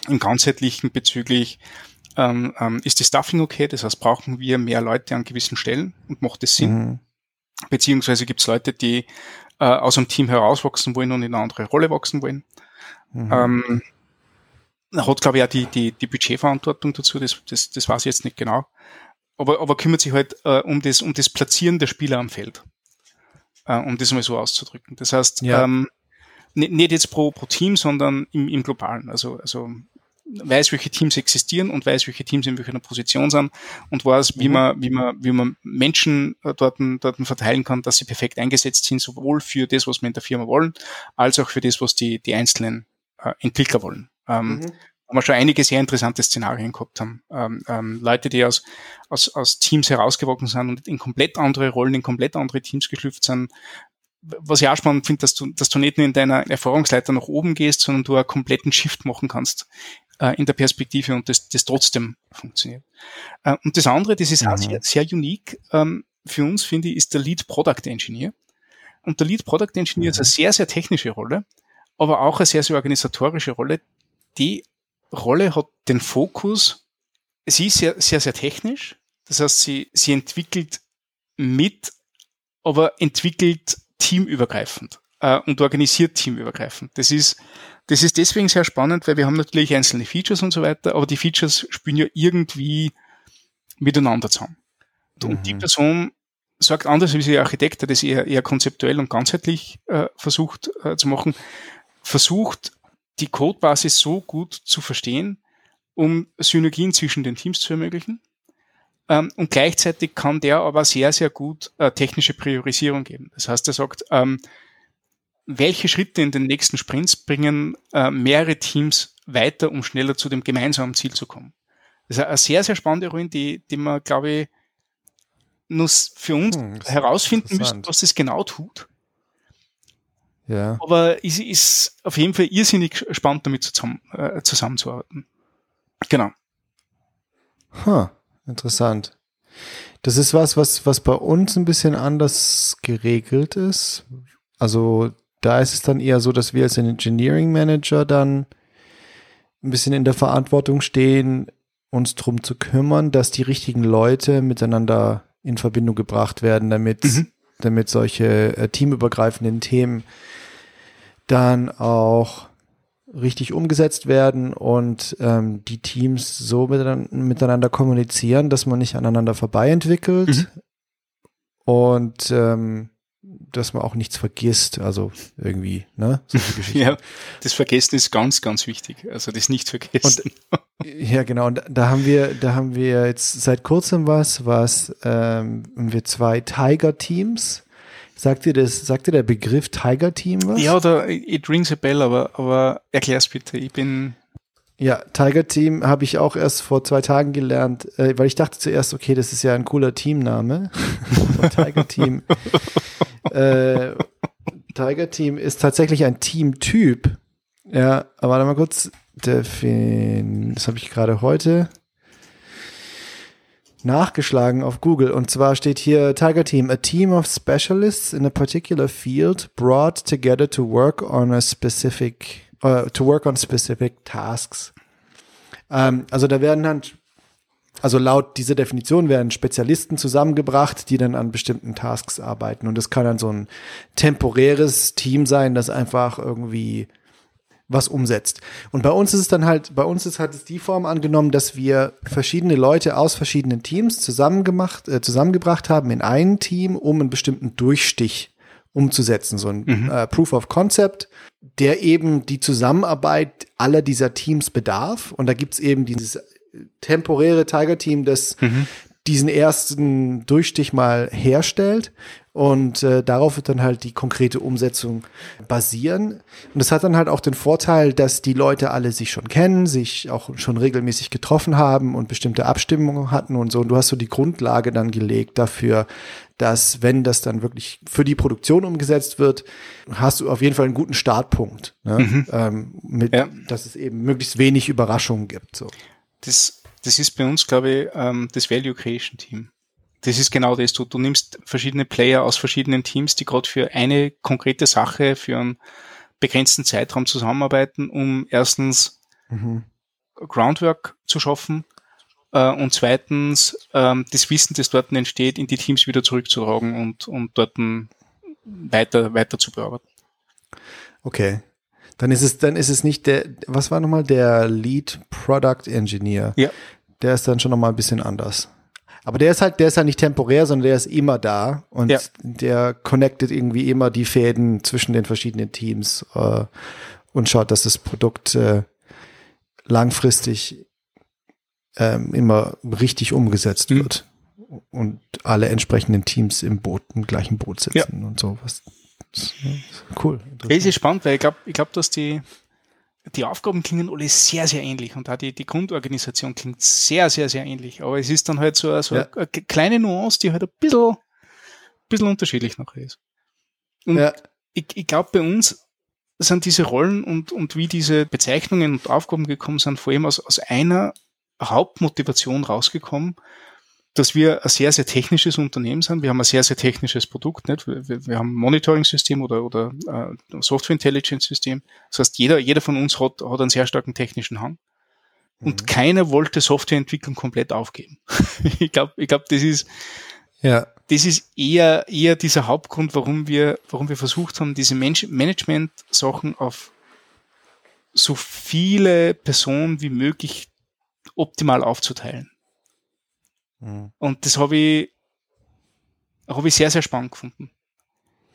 Speaker 1: im ganzheitlichen bezüglich ähm, ähm, ist das Stuffing okay? Das heißt, brauchen wir mehr Leute an gewissen Stellen und macht das Sinn? Mhm. Beziehungsweise gibt es Leute, die äh, aus einem Team herauswachsen wollen und in eine andere Rolle wachsen wollen. Mhm. Ähm, hat, glaube ich, auch die, die, die Budgetverantwortung dazu, das, das, das weiß ich jetzt nicht genau. Aber, aber kümmert sich halt äh, um, das, um das Platzieren der Spieler am Feld. Äh, um das mal so auszudrücken. Das heißt, ja. ähm, nicht, nicht jetzt pro, pro Team, sondern im, im Globalen. Also, also weiß, welche Teams existieren und weiß, welche Teams in welcher Position sind und weiß, wie mhm. man, wie man, wie man Menschen äh, dort, dort verteilen kann, dass sie perfekt eingesetzt sind, sowohl für das, was wir in der Firma wollen, als auch für das, was die, die einzelnen äh, Entwickler wollen. Ähm, mhm. Haben wir schon einige sehr interessante Szenarien gehabt haben. Ähm, ähm, Leute, die aus, aus, aus Teams herausgewachsen sind und in komplett andere Rollen, in komplett andere Teams geschlüpft sind, was ich auch spannend finde, dass du, dass du nicht nur in deiner Erfahrungsleiter nach oben gehst, sondern du einen kompletten Shift machen kannst äh, in der Perspektive und das, das trotzdem funktioniert. Äh, und das andere, das ist mhm. auch sehr, sehr unique ähm, für uns, finde ich, ist der Lead Product Engineer. Und der Lead Product Engineer mhm. ist eine sehr, sehr technische Rolle, aber auch eine sehr, sehr organisatorische Rolle. Die Rolle hat den Fokus, sie ist sehr, sehr, sehr technisch. Das heißt, sie, sie entwickelt mit, aber entwickelt teamübergreifend äh, und organisiert teamübergreifend. Das ist das ist deswegen sehr spannend, weil wir haben natürlich einzelne Features und so weiter, aber die Features spielen ja irgendwie miteinander zusammen. Und mhm. die Person sagt anders wie der Architekt, der das eher, eher konzeptuell und ganzheitlich äh, versucht äh, zu machen, versucht die Codebasis so gut zu verstehen, um Synergien zwischen den Teams zu ermöglichen. Ähm, und gleichzeitig kann der aber sehr, sehr gut äh, technische Priorisierung geben. Das heißt, er sagt, ähm, welche Schritte in den nächsten Sprints bringen äh, mehrere Teams weiter, um schneller zu dem gemeinsamen Ziel zu kommen. Das ist eine sehr, sehr spannende Rolle, die, die man, glaube ich, nur für uns hm, herausfinden müssen, was das genau tut. Ja. Aber es ist auf jeden Fall irrsinnig spannend, damit zusammen, äh, zusammenzuarbeiten. Genau.
Speaker 2: Huh, interessant. Das ist was, was, was bei uns ein bisschen anders geregelt ist. Also da ist es dann eher so, dass wir als Engineering Manager dann ein bisschen in der Verantwortung stehen, uns drum zu kümmern, dass die richtigen Leute miteinander in Verbindung gebracht werden, damit, mhm. damit solche äh, teamübergreifenden Themen dann auch richtig umgesetzt werden und ähm, die Teams so miteinander, miteinander kommunizieren, dass man nicht aneinander vorbei entwickelt. Mhm. Und ähm, dass man auch nichts vergisst, also irgendwie, ne?
Speaker 1: ja, das Vergessen ist ganz, ganz wichtig. Also das nicht vergessen.
Speaker 2: Und, ja, genau. Und da haben wir, da haben wir jetzt seit kurzem was, was ähm, wir zwei Tiger-Teams. Sagt dir das, sagt dir der Begriff Tiger-Team was?
Speaker 1: Ja, oder it rings a bell, aber, aber erklär's bitte. Ich bin
Speaker 2: ja, Tiger Team habe ich auch erst vor zwei Tagen gelernt, äh, weil ich dachte zuerst, okay, das ist ja ein cooler Teamname. Tiger Team. äh, Tiger Team ist tatsächlich ein Teamtyp. Ja, aber warte mal kurz. Defin das habe ich gerade heute nachgeschlagen auf Google. Und zwar steht hier Tiger Team, a team of specialists in a particular field brought together to work on a specific uh, to work on specific tasks. Ähm, also da werden dann, also laut dieser Definition werden Spezialisten zusammengebracht, die dann an bestimmten Tasks arbeiten. Und das kann dann so ein temporäres Team sein, das einfach irgendwie was umsetzt. Und bei uns ist es dann halt, bei uns ist halt die Form angenommen, dass wir verschiedene Leute aus verschiedenen Teams zusammengemacht, äh, zusammengebracht haben in ein Team, um einen bestimmten Durchstich umzusetzen, so ein mhm. äh, Proof of Concept, der eben die Zusammenarbeit aller dieser Teams bedarf. Und da gibt's eben dieses temporäre Tiger-Team, das, mhm. Diesen ersten Durchstich mal herstellt und äh, darauf wird dann halt die konkrete Umsetzung basieren. Und das hat dann halt auch den Vorteil, dass die Leute alle sich schon kennen, sich auch schon regelmäßig getroffen haben und bestimmte Abstimmungen hatten und so. Und du hast so die Grundlage dann gelegt dafür, dass wenn das dann wirklich für die Produktion umgesetzt wird, hast du auf jeden Fall einen guten Startpunkt, ne? mhm. ähm, mit, ja. dass es eben möglichst wenig Überraschungen gibt. So.
Speaker 1: Das, das ist bei uns, glaube ich, ähm, das Value Creation Team das ist genau das. Du, du nimmst verschiedene Player aus verschiedenen Teams, die gerade für eine konkrete Sache, für einen begrenzten Zeitraum zusammenarbeiten, um erstens mhm. Groundwork zu schaffen äh, und zweitens ähm, das Wissen, das dort entsteht, in die Teams wieder zurückzutragen und, und dort weiter, weiter zu bearbeiten.
Speaker 2: Okay. Dann ist es, dann ist es nicht der, was war nochmal der Lead Product Engineer? Ja. Der ist dann schon nochmal ein bisschen anders. Aber der ist halt, der ist halt nicht temporär, sondern der ist immer da und ja. der connectet irgendwie immer die Fäden zwischen den verschiedenen Teams äh, und schaut, dass das Produkt äh, langfristig ähm, immer richtig umgesetzt mhm. wird und alle entsprechenden Teams im Boot, im gleichen Boot sitzen ja. und sowas. Cool.
Speaker 1: Es ist spannend, weil ich glaube, ich glaube, dass die die Aufgaben klingen alle sehr, sehr ähnlich und auch die, die Grundorganisation klingt sehr, sehr, sehr ähnlich. Aber es ist dann halt so, so ja. eine, kleine Nuance, die halt ein bisschen, bisschen unterschiedlich nachher ist. Und ja. ich, ich glaube, bei uns sind diese Rollen und, und wie diese Bezeichnungen und Aufgaben gekommen sind, vor allem aus, aus einer Hauptmotivation rausgekommen, dass wir ein sehr, sehr technisches Unternehmen sind. Wir haben ein sehr, sehr technisches Produkt. Nicht? Wir, wir, haben ein Monitoring-System oder, oder äh, Software-Intelligence-System. Das heißt, jeder, jeder von uns hat, hat einen sehr starken technischen Hang. Und mhm. keiner wollte Softwareentwicklung komplett aufgeben. ich glaube, ich glaub, das ist, ja. das ist eher, eher dieser Hauptgrund, warum wir, warum wir versucht haben, diese Management-Sachen auf so viele Personen wie möglich optimal aufzuteilen. Mhm. Und das habe ich, hab ich sehr, sehr spannend gefunden.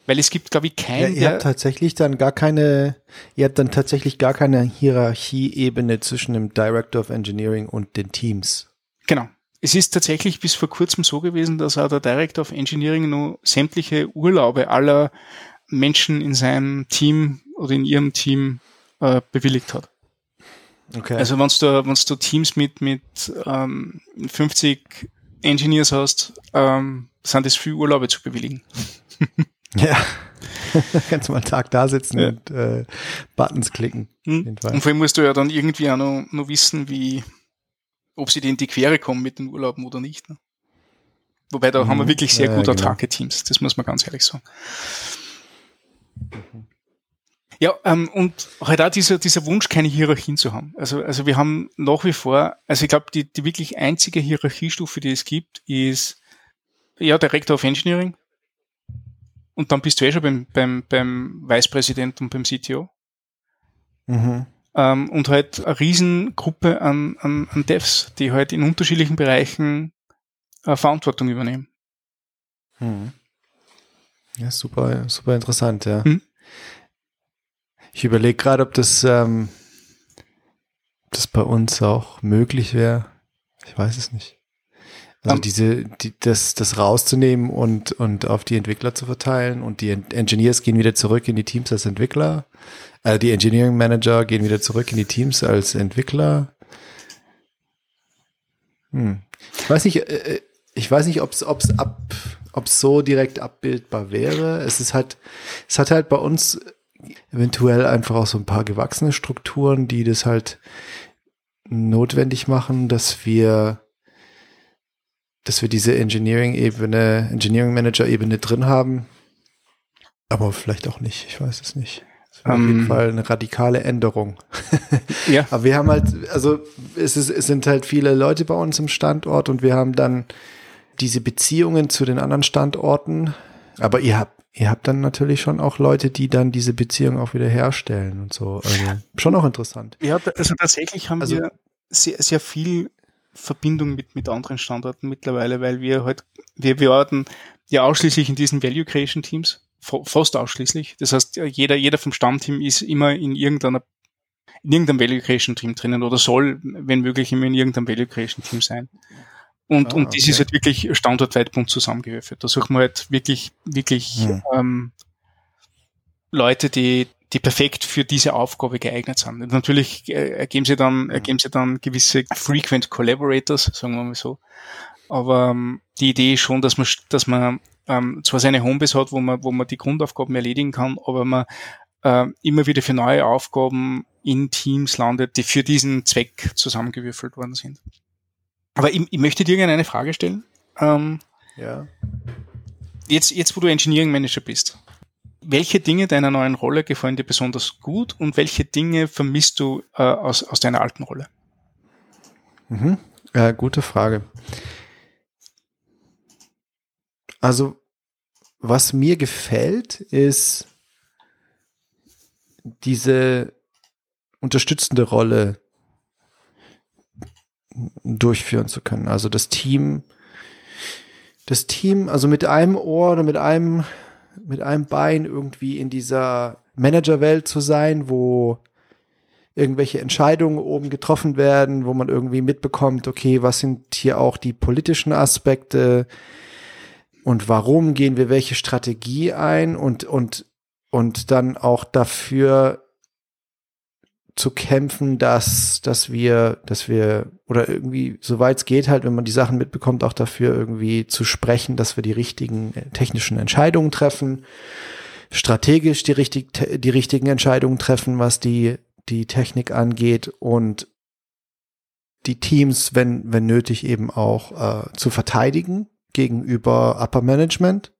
Speaker 1: Weil es gibt, glaube ich, keinen.
Speaker 2: Ja, ihr habt tatsächlich dann gar keine, ihr habt dann tatsächlich gar keine Hierarchieebene zwischen dem Director of Engineering und den Teams.
Speaker 1: Genau. Es ist tatsächlich bis vor kurzem so gewesen, dass auch der Director of Engineering nur sämtliche Urlaube aller Menschen in seinem Team oder in ihrem Team äh, bewilligt hat. Okay. Also wenn du, wenn du Teams mit, mit ähm, 50 Engineers hast, ähm, sind es viel Urlaube zu bewilligen.
Speaker 2: ja. Kannst du mal einen Tag da sitzen ja. und äh, Buttons klicken.
Speaker 1: Mhm. Und vor allem musst du ja dann irgendwie auch noch, noch wissen, wie, ob sie dir in die Quere kommen mit den Urlauben oder nicht. Ne? Wobei da mhm. haben wir mhm. wirklich sehr ja, gut autarke genau. Teams, das muss man ganz ehrlich sagen. Mhm. Ja, ähm, und halt auch dieser, dieser Wunsch, keine Hierarchien zu haben. Also, also wir haben nach wie vor, also ich glaube, die, die wirklich einzige Hierarchiestufe, die es gibt, ist ja Director of Engineering. Und dann bist du eh schon beim, beim, beim Vicepräsident und beim CTO. Mhm. Ähm, und halt eine Riesengruppe an, an, an Devs, die halt in unterschiedlichen Bereichen äh, Verantwortung übernehmen.
Speaker 2: Mhm. Ja, super, super interessant, ja. Mhm. Ich überlege gerade, ob das, ähm, das bei uns auch möglich wäre. Ich weiß es nicht. Also um, diese, die, das, das rauszunehmen und, und auf die Entwickler zu verteilen und die Engineers gehen wieder zurück in die Teams als Entwickler. Äh, die Engineering Manager gehen wieder zurück in die Teams als Entwickler. Hm. Ich weiß nicht, äh, äh ich weiß nicht, ob es ob es ab, ob es so direkt abbildbar wäre. Es ist halt, es hat halt bei uns eventuell einfach auch so ein paar gewachsene Strukturen, die das halt notwendig machen, dass wir, dass wir diese Engineering-Ebene, Engineering-Manager-Ebene drin haben. Aber vielleicht auch nicht, ich weiß es nicht. Um, auf jeden ähm. Fall eine radikale Änderung. ja. Aber wir haben halt, also es, ist, es sind halt viele Leute bei uns im Standort und wir haben dann diese Beziehungen zu den anderen Standorten. Aber ihr habt ihr habt dann natürlich schon auch Leute, die dann diese Beziehung auch wieder herstellen und so. Also schon auch interessant.
Speaker 1: Ja, also tatsächlich haben also, wir sehr, sehr viel Verbindung mit, mit anderen Standorten mittlerweile, weil wir halt, wir, wir arbeiten ja ausschließlich in diesen Value Creation Teams, fast ausschließlich. Das heißt, jeder, jeder vom Stammteam ist immer in irgendeiner in irgendeinem Value Creation Team drinnen oder soll, wenn möglich, immer in irgendeinem Value Creation Team sein. Und, ah, und das okay. ist halt wirklich Standortweitpunkt zusammengewürfelt. Da suchen wir halt wirklich, wirklich hm. ähm, Leute, die, die perfekt für diese Aufgabe geeignet sind. Und natürlich äh, ergeben sie dann, hm. ergeben sie dann gewisse frequent collaborators, sagen wir mal so. Aber ähm, die Idee ist schon, dass man, dass man ähm, zwar seine Homebase hat, wo man, wo man die Grundaufgaben erledigen kann, aber man äh, immer wieder für neue Aufgaben in Teams landet, die für diesen Zweck zusammengewürfelt worden sind. Aber ich, ich möchte dir gerne eine Frage stellen. Ähm,
Speaker 2: ja.
Speaker 1: Jetzt, jetzt, wo du Engineering Manager bist, welche Dinge deiner neuen Rolle gefallen dir besonders gut und welche Dinge vermisst du äh, aus, aus deiner alten Rolle?
Speaker 2: Mhm. Ja, gute Frage. Also, was mir gefällt, ist diese unterstützende Rolle durchführen zu können. Also das Team, das Team, also mit einem Ohr oder mit einem, mit einem Bein irgendwie in dieser Managerwelt zu sein, wo irgendwelche Entscheidungen oben getroffen werden, wo man irgendwie mitbekommt, okay, was sind hier auch die politischen Aspekte und warum gehen wir welche Strategie ein und, und, und dann auch dafür zu kämpfen, dass, dass wir, dass wir, oder irgendwie, soweit es geht, halt, wenn man die Sachen mitbekommt, auch dafür irgendwie zu sprechen, dass wir die richtigen äh, technischen Entscheidungen treffen, strategisch die, richtig, die richtigen Entscheidungen treffen, was die, die Technik angeht und die Teams, wenn, wenn nötig, eben auch äh, zu verteidigen gegenüber Upper Management.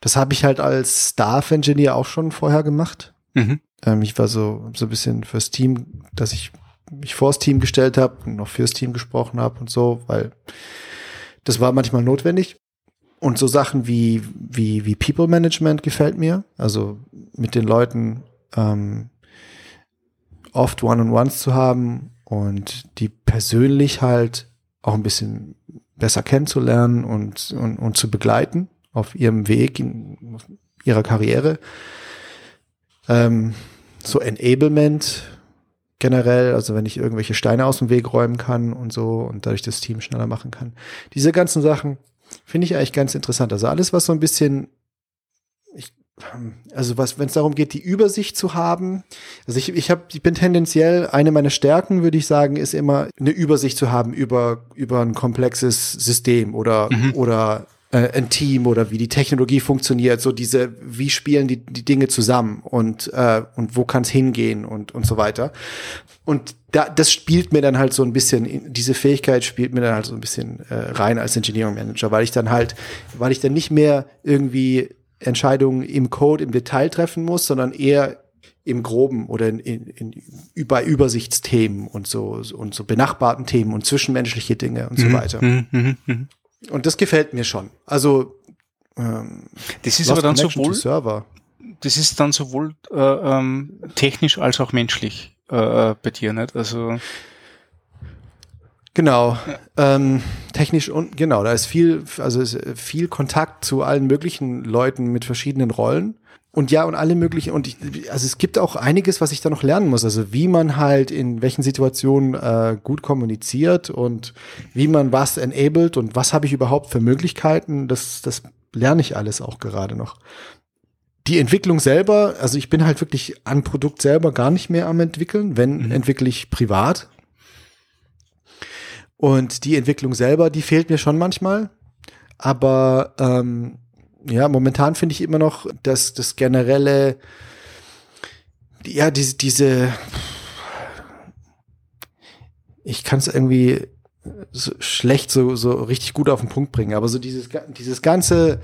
Speaker 2: Das habe ich halt als Staff Engineer auch schon vorher gemacht. Mhm. Ähm, ich war so, so ein bisschen fürs Team, dass ich mich vors Team gestellt habe und noch fürs Team gesprochen habe und so, weil das war manchmal notwendig. Und so Sachen wie, wie, wie People Management gefällt mir. Also mit den Leuten ähm, oft One-on-Ones zu haben und die persönlich halt auch ein bisschen besser kennenzulernen und, und, und zu begleiten auf ihrem Weg in ihrer Karriere. Ähm, so Enablement generell, also wenn ich irgendwelche Steine aus dem Weg räumen kann und so und dadurch das Team schneller machen kann. Diese ganzen Sachen finde ich eigentlich ganz interessant. Also alles, was so ein bisschen, ich, also was, wenn es darum geht, die Übersicht zu haben. Also ich, ich habe, ich bin tendenziell eine meiner Stärken, würde ich sagen, ist immer eine Übersicht zu haben über über ein komplexes System oder mhm. oder äh, ein Team oder wie die Technologie funktioniert, so diese, wie spielen die, die Dinge zusammen und, äh, und wo kann es hingehen und, und so weiter. Und da, das spielt mir dann halt so ein bisschen, diese Fähigkeit spielt mir dann halt so ein bisschen äh, rein als Engineering Manager, weil ich dann halt, weil ich dann nicht mehr irgendwie Entscheidungen im Code im Detail treffen muss, sondern eher im Groben oder in, in, in, bei Übersichtsthemen und so und so benachbarten Themen und zwischenmenschliche Dinge und so mhm. weiter. Mhm. Mhm. Und das gefällt mir schon. Also
Speaker 1: ähm, das ist aber dann sowohl
Speaker 2: Server.
Speaker 1: Das ist dann sowohl äh, ähm, technisch als auch menschlich äh, bei dir, nicht? Also
Speaker 2: Genau, ja. ähm, technisch und genau, da ist viel, also ist viel Kontakt zu allen möglichen Leuten mit verschiedenen Rollen und ja, und alle möglichen, und ich, also es gibt auch einiges, was ich da noch lernen muss. Also wie man halt in welchen Situationen äh, gut kommuniziert und wie man was enabled und was habe ich überhaupt für Möglichkeiten, das, das lerne ich alles auch gerade noch. Die Entwicklung selber, also ich bin halt wirklich an Produkt selber gar nicht mehr am entwickeln, wenn mhm. entwickle ich privat. Und die Entwicklung selber, die fehlt mir schon manchmal. Aber ähm, ja, momentan finde ich immer noch, dass das generelle, ja, diese, diese, ich kann es irgendwie so schlecht so, so richtig gut auf den Punkt bringen, aber so dieses, dieses ganze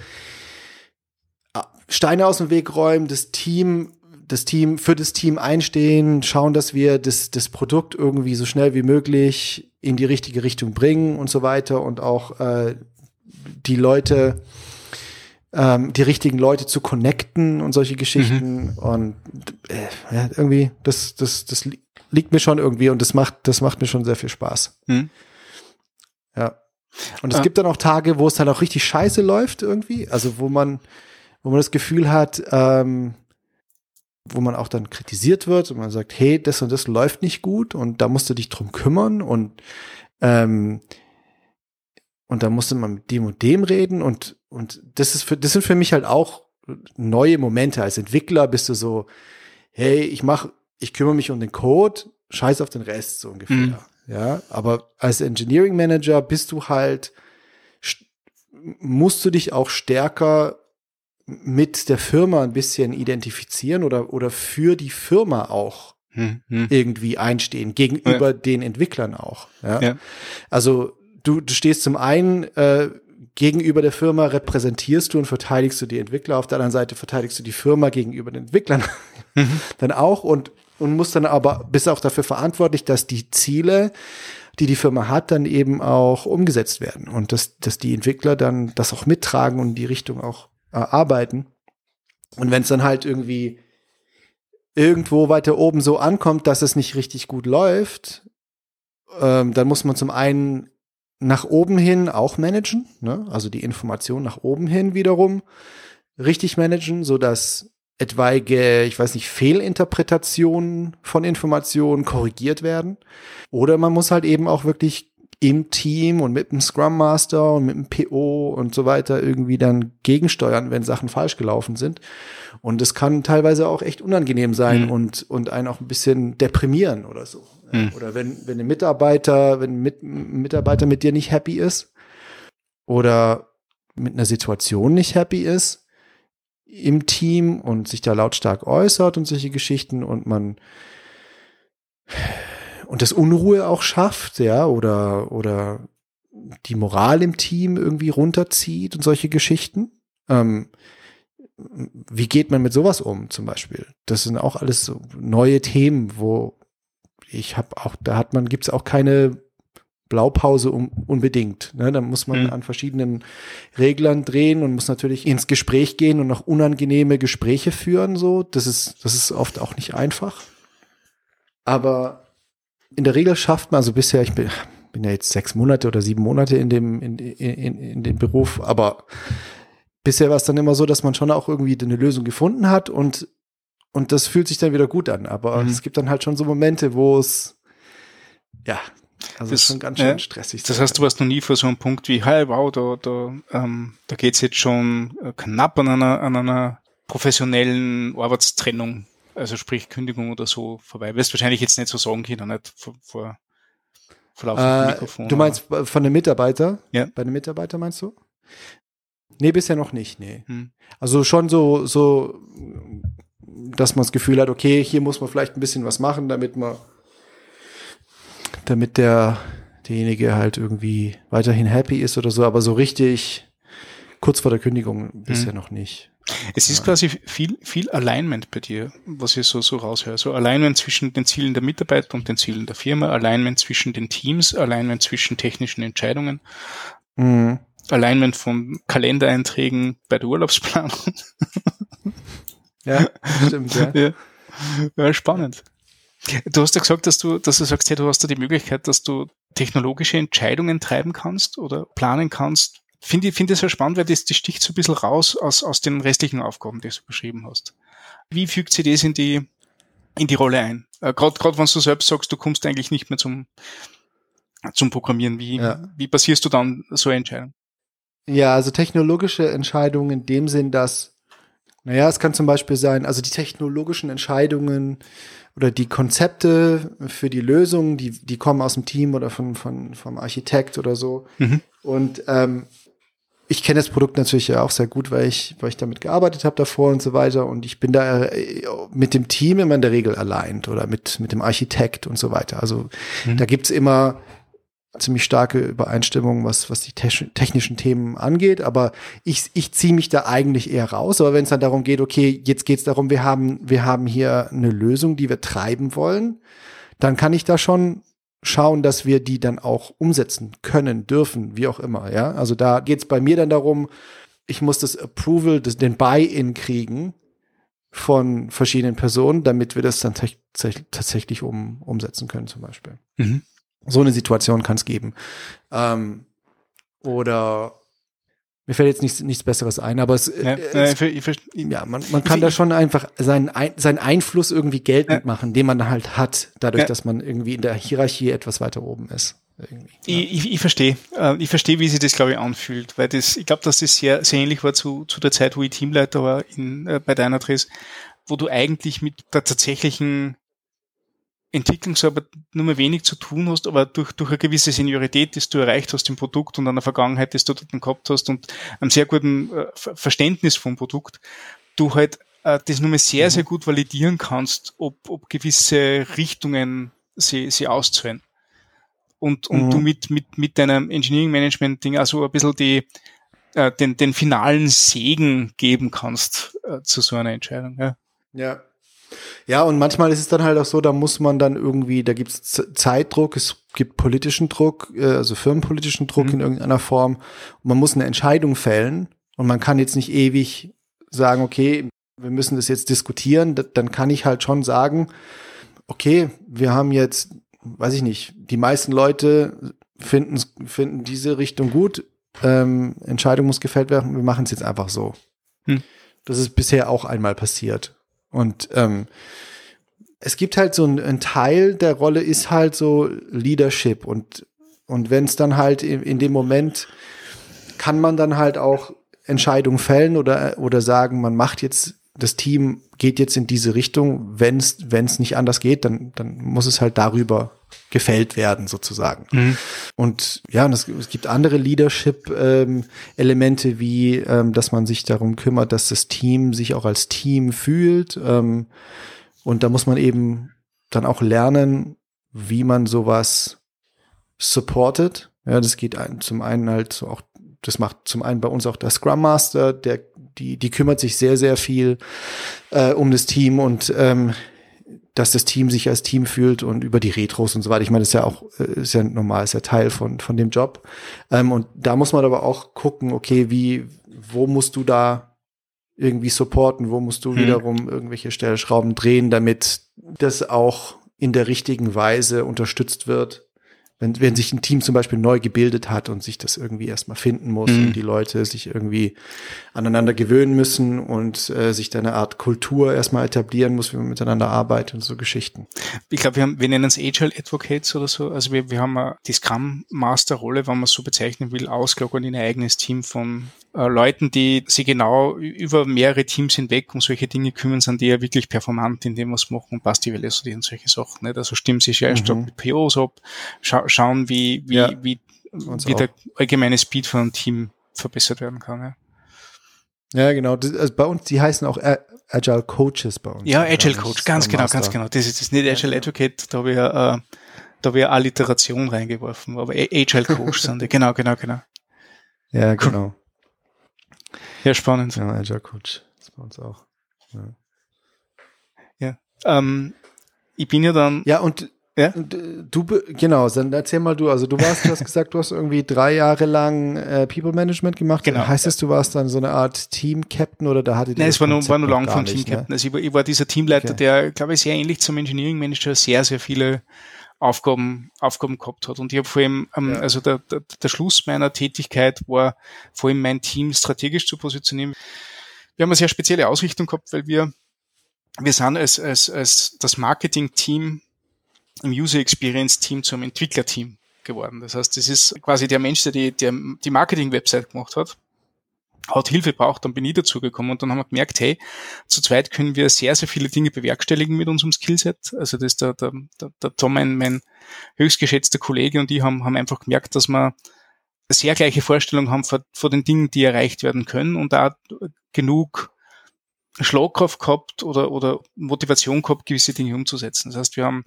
Speaker 2: ah, Steine aus dem Weg räumen, das Team, das Team, für das Team einstehen, schauen, dass wir das, das Produkt irgendwie so schnell wie möglich in die richtige Richtung bringen und so weiter und auch äh, die Leute ähm, die richtigen Leute zu connecten und solche Geschichten. Mhm. Und äh, ja, irgendwie, das, das, das liegt mir schon irgendwie und das macht, das macht mir schon sehr viel Spaß. Mhm. Ja. Und es ah. gibt dann auch Tage, wo es dann auch richtig scheiße läuft irgendwie. Also wo man, wo man das Gefühl hat, ähm, wo man auch dann kritisiert wird und man sagt, hey, das und das läuft nicht gut und da musst du dich drum kümmern und ähm, und da musste man mit dem und dem reden und, und das ist für, das sind für mich halt auch neue Momente. Als Entwickler bist du so, hey, ich mach, ich kümmere mich um den Code, scheiß auf den Rest, so ungefähr. Mhm. Ja, aber als Engineering Manager bist du halt, musst du dich auch stärker mit der Firma ein bisschen identifizieren oder, oder für die Firma auch hm, hm. irgendwie einstehen, gegenüber ja. den Entwicklern auch. Ja? ja. Also du, du stehst zum einen äh, gegenüber der Firma, repräsentierst du und verteidigst du die Entwickler, auf der anderen Seite verteidigst du die Firma gegenüber den Entwicklern mhm. dann auch und, und musst dann aber, bist auch dafür verantwortlich, dass die Ziele, die die Firma hat, dann eben auch umgesetzt werden und dass, dass die Entwickler dann das auch mittragen und in die Richtung auch äh, arbeiten. Und wenn es dann halt irgendwie irgendwo weiter oben so ankommt, dass es nicht richtig gut läuft, ähm, dann muss man zum einen nach oben hin auch managen, ne? also die Information nach oben hin wiederum richtig managen, so dass etwaige, ich weiß nicht, Fehlinterpretationen von Informationen korrigiert werden. Oder man muss halt eben auch wirklich im Team und mit dem Scrum Master und mit dem PO und so weiter irgendwie dann gegensteuern, wenn Sachen falsch gelaufen sind. Und es kann teilweise auch echt unangenehm sein mhm. und, und einen auch ein bisschen deprimieren oder so. Mhm. Oder wenn, wenn ein Mitarbeiter, wenn ein Mitarbeiter mit dir nicht happy ist oder mit einer Situation nicht happy ist im Team und sich da lautstark äußert und solche Geschichten und man und das Unruhe auch schafft, ja, oder, oder die Moral im Team irgendwie runterzieht und solche Geschichten. Ähm, wie geht man mit sowas um zum Beispiel? Das sind auch alles so neue Themen, wo ich habe auch, da hat man, gibt's auch keine Blaupause um, unbedingt. Ne? Da muss man mhm. an verschiedenen Reglern drehen und muss natürlich ins Gespräch gehen und noch unangenehme Gespräche führen. So, das ist, das ist oft auch nicht einfach. Aber in der Regel schafft man, also bisher, ich bin, bin ja jetzt sechs Monate oder sieben Monate in dem, in, in, in dem Beruf, aber bisher war es dann immer so, dass man schon auch irgendwie eine Lösung gefunden hat und, und das fühlt sich dann wieder gut an. Aber mhm. es gibt dann halt schon so Momente, wo es, ja, also das, schon ganz schön ja, stressig.
Speaker 1: Das heißt, du warst noch nie vor so einem Punkt wie, hey, wow, da, da, ähm, da geht's jetzt schon knapp an einer, an einer professionellen Arbeitstrennung also sprich Kündigung oder so vorbei. Wirst wahrscheinlich jetzt nicht so sagen können, nicht vor, vor,
Speaker 2: vor laufendem äh, Mikrofon. Du meinst aber. von den Mitarbeiter? Ja. Bei den Mitarbeitern meinst du? Nee, bisher noch nicht, nee. Hm. Also schon so, so, dass man das Gefühl hat, okay, hier muss man vielleicht ein bisschen was machen, damit man, damit der, derjenige halt irgendwie weiterhin happy ist oder so, aber so richtig kurz vor der Kündigung bisher hm. noch nicht.
Speaker 1: Es ist quasi viel, viel Alignment bei dir, was ich so, so raushöre. So Alignment zwischen den Zielen der Mitarbeiter und den Zielen der Firma, Alignment zwischen den Teams, Alignment zwischen technischen Entscheidungen, mhm. Alignment von Kalendereinträgen bei der Urlaubsplanung.
Speaker 2: Ja, stimmt, ja. ja.
Speaker 1: ja. spannend. Du hast ja gesagt, dass du, dass du sagst, hey, du hast da die Möglichkeit, dass du technologische Entscheidungen treiben kannst oder planen kannst, finde ich finde es sehr spannend, weil das, das sticht so ein bisschen raus aus, aus den restlichen Aufgaben, die du beschrieben hast. Wie fügt sich das in die, in die Rolle ein? Äh, Gerade wenn du selbst sagst, du kommst eigentlich nicht mehr zum, zum Programmieren. Wie, ja. wie basierst du dann so eine Entscheidung?
Speaker 2: Ja, also technologische Entscheidungen in dem Sinn, dass, naja, es kann zum Beispiel sein, also die technologischen Entscheidungen oder die Konzepte für die Lösungen, die, die kommen aus dem Team oder von, von, vom Architekt oder so. Mhm. Und ähm, ich kenne das Produkt natürlich ja auch sehr gut, weil ich, weil ich damit gearbeitet habe davor und so weiter. Und ich bin da äh, mit dem Team immer in der Regel allein oder mit, mit dem Architekt und so weiter. Also mhm. da gibt's immer ziemlich starke Übereinstimmung, was, was die technischen Themen angeht. Aber ich, ich ziehe mich da eigentlich eher raus. Aber wenn es dann darum geht, okay, jetzt geht's darum, wir haben, wir haben hier eine Lösung, die wir treiben wollen, dann kann ich da schon schauen, dass wir die dann auch umsetzen können, dürfen, wie auch immer. Ja, also da geht es bei mir dann darum, ich muss das Approval, das, den Buy-in kriegen von verschiedenen Personen, damit wir das dann tatsächlich um, umsetzen können, zum Beispiel. Mhm. So eine Situation kann es geben. Ähm, oder mir fällt jetzt nichts, nichts Besseres ein, aber es,
Speaker 1: Ja,
Speaker 2: äh, es
Speaker 1: äh, ich, ich,
Speaker 2: ja, man, man kann da schon einfach seinen, Ein- seinen Einfluss irgendwie geltend machen, den man halt hat, dadurch,
Speaker 1: Ja.
Speaker 2: dass man irgendwie in der Hierarchie etwas weiter oben ist.
Speaker 1: Ich, ich, ich verstehe. Äh, Ich verstehe, wie sich das, glaube ich, anfühlt, weil das, ich glaube, dass das sehr, sehr ähnlich war zu, zu der Zeit, wo ich Teamleiter war in, äh, bei Dynatrace, wo du eigentlich mit der tatsächlichen Entwicklungsarbeit nur mehr wenig zu tun hast, aber durch, durch eine gewisse Seniorität, die du erreicht hast im Produkt und an der Vergangenheit, die du dort gehabt hast und einem sehr guten äh, Ver- Verständnis vom Produkt, du halt äh, das nur mehr sehr, sehr gut validieren kannst, ob, ob gewisse Richtungen sie, sie auszahlen und, und
Speaker 2: Mhm.
Speaker 1: du mit, mit, mit deinem Engineering Management Ding also ein bisschen die, äh, den, den finalen Segen geben kannst äh, zu so einer Entscheidung. Ja.
Speaker 2: Ja. Ja, und manchmal ist es dann halt auch so, da muss man dann irgendwie, da gibt es Zeitdruck, es gibt politischen Druck, äh, also firmenpolitischen Druck
Speaker 1: Mhm.
Speaker 2: in irgendeiner Form. Und man muss eine Entscheidung fällen und man kann jetzt nicht ewig sagen, okay, wir müssen das jetzt diskutieren. Da- Dann kann ich halt schon sagen, okay, wir haben jetzt, weiß ich nicht, die meisten Leute finden, finden diese Richtung gut. Ähm, Entscheidung muss gefällt werden, wir machen es jetzt einfach so.
Speaker 1: Hm.
Speaker 2: Das ist bisher auch einmal passiert. Und ähm, es gibt halt so ein, ein Teil der Rolle ist halt so Leadership und und wenn es dann halt in, in dem Moment kann man dann halt auch Entscheidungen fällen oder oder sagen, man macht jetzt das Team geht jetzt in diese Richtung, wenn es wenn es nicht anders geht, dann dann muss es halt darüber gefällt werden sozusagen.
Speaker 1: Mhm.
Speaker 2: Und ja, und es, es gibt andere Leadership-Elemente, wie ähm, dass man sich darum kümmert, dass das Team sich auch als Team fühlt. Ähm, und da muss man eben dann auch lernen, wie man sowas supportet. Ja, das geht ein, zum einen halt so auch, das macht zum einen bei uns auch der Scrum Master, der die die kümmert sich sehr sehr viel äh, um das Team und ähm, dass das Team sich als Team fühlt und über die Retros und so weiter. Ich meine, das ist ja auch, äh, ist ja normal, ist ja Teil von, von dem Job. Ähm, und da muss man aber auch gucken, okay, wie, wo musst du da irgendwie supporten, wo musst du
Speaker 1: Hm.
Speaker 2: wiederum irgendwelche Stellschrauben drehen, damit das auch in der richtigen Weise unterstützt wird. Wenn, wenn sich ein Team zum Beispiel neu gebildet hat und sich das irgendwie erstmal finden muss
Speaker 1: Mhm.
Speaker 2: und die Leute sich irgendwie aneinander gewöhnen müssen und äh, sich da eine Art Kultur erstmal etablieren muss, wie man miteinander arbeitet und so Geschichten.
Speaker 1: Ich glaube, wir, haben, wir nennen es Agile Advocates oder so. Also wir, wir haben die Scrum Master Rolle, wenn man es so bezeichnen will, ausgelagert in ein eigenes Team von äh, Leuten, die sich genau über mehrere Teams hinweg um solche Dinge kümmern, sind die ja wirklich performant in dem, was sie machen und passt die Velocity und solche Sachen. Nicht? Also stimmen sich ja
Speaker 2: Mhm.
Speaker 1: mit POs ab, scha schauen, wie, wie,
Speaker 2: Ja,
Speaker 1: wie, wie der allgemeine Speed von einem Team verbessert werden kann. Ja.
Speaker 2: Ja, genau. Das, also bei uns, die heißen auch Agile Coaches bei uns.
Speaker 1: Ja, Agile Coach, ganz genau,
Speaker 2: Master.
Speaker 1: ganz genau. Das ist das nicht Agile Advocate, da habe ich, ja, äh, da habe ich Alliteration reingeworfen, aber Agile Coach sind die. Genau, genau, genau.
Speaker 2: Ja, genau.
Speaker 1: Ja, spannend.
Speaker 2: Ja, Agile Coach. Ist bei uns auch.
Speaker 1: Ähm, ich bin ja dann,
Speaker 2: Ja, und,
Speaker 1: Ja?
Speaker 2: äh, du, genau, dann erzähl mal du, also du warst, du hast gesagt, du hast irgendwie drei Jahre lang äh, People Management gemacht.
Speaker 1: Genau.
Speaker 2: Heißt es, du warst dann so eine Art Team-Captain oder da hattet ihr
Speaker 1: nein, es war nur, war nur lang von Team
Speaker 2: ne?
Speaker 1: Captain. Also ich war, ich war dieser Teamleiter,
Speaker 2: Okay.
Speaker 1: der, glaube ich, sehr ähnlich zum Engineering Manager sehr, sehr viele Aufgaben, Aufgaben gehabt hat. Und ich habe vor allem, ähm,
Speaker 2: Ja.
Speaker 1: also der, der, der Schluss meiner Tätigkeit war vor allem mein Team strategisch zu positionieren. Wir haben eine sehr spezielle Ausrichtung gehabt, weil wir, wir sind als, als, als das Marketing-Team im User Experience Team zum Entwicklerteam geworden. Das heißt, das ist quasi der Mensch, der die, der die Marketing-Website gemacht hat, hat Hilfe braucht, dann bin ich dazugekommen und dann haben wir gemerkt, hey, zu zweit können wir sehr, sehr viele Dinge bewerkstelligen mit unserem Skillset. Also das ist der, der, der, der Tom, mein, mein höchstgeschätzter Kollege und ich haben, haben einfach gemerkt, dass wir sehr gleiche Vorstellung haben vor, vor den Dingen, die erreicht werden können und da genug Schlagkraft gehabt oder, oder Motivation gehabt, gewisse Dinge umzusetzen. Das heißt, wir haben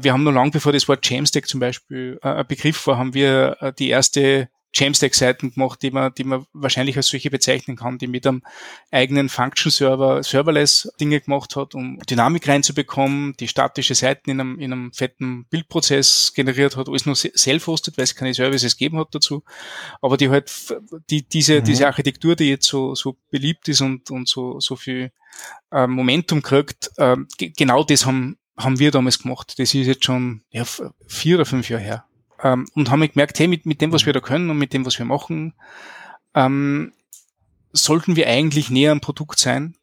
Speaker 1: wir haben noch lange bevor das Wort Jamstack zum Beispiel äh, ein Begriff war, haben wir äh, die erste Jamstack-Seiten gemacht, die man, die man wahrscheinlich als solche bezeichnen kann, die mit einem eigenen Function-Server serverless Dinge gemacht hat, um Dynamik reinzubekommen, die statische Seiten in einem, in einem fetten Bildprozess generiert hat, alles nur se- self-hosted, weil es keine Services gegeben hat dazu, aber die halt, die, diese,
Speaker 2: Mhm.
Speaker 1: diese Architektur, die jetzt so, so beliebt ist und, und so, so viel äh, Momentum kriegt, ge- genau das haben, haben wir damals gemacht. Das ist jetzt schon ja, vier oder fünf Jahre her. Ähm, und haben gemerkt, hey, mit, mit dem, was wir da können und mit dem, was wir machen, ähm, sollten wir eigentlich näher am Produkt sein,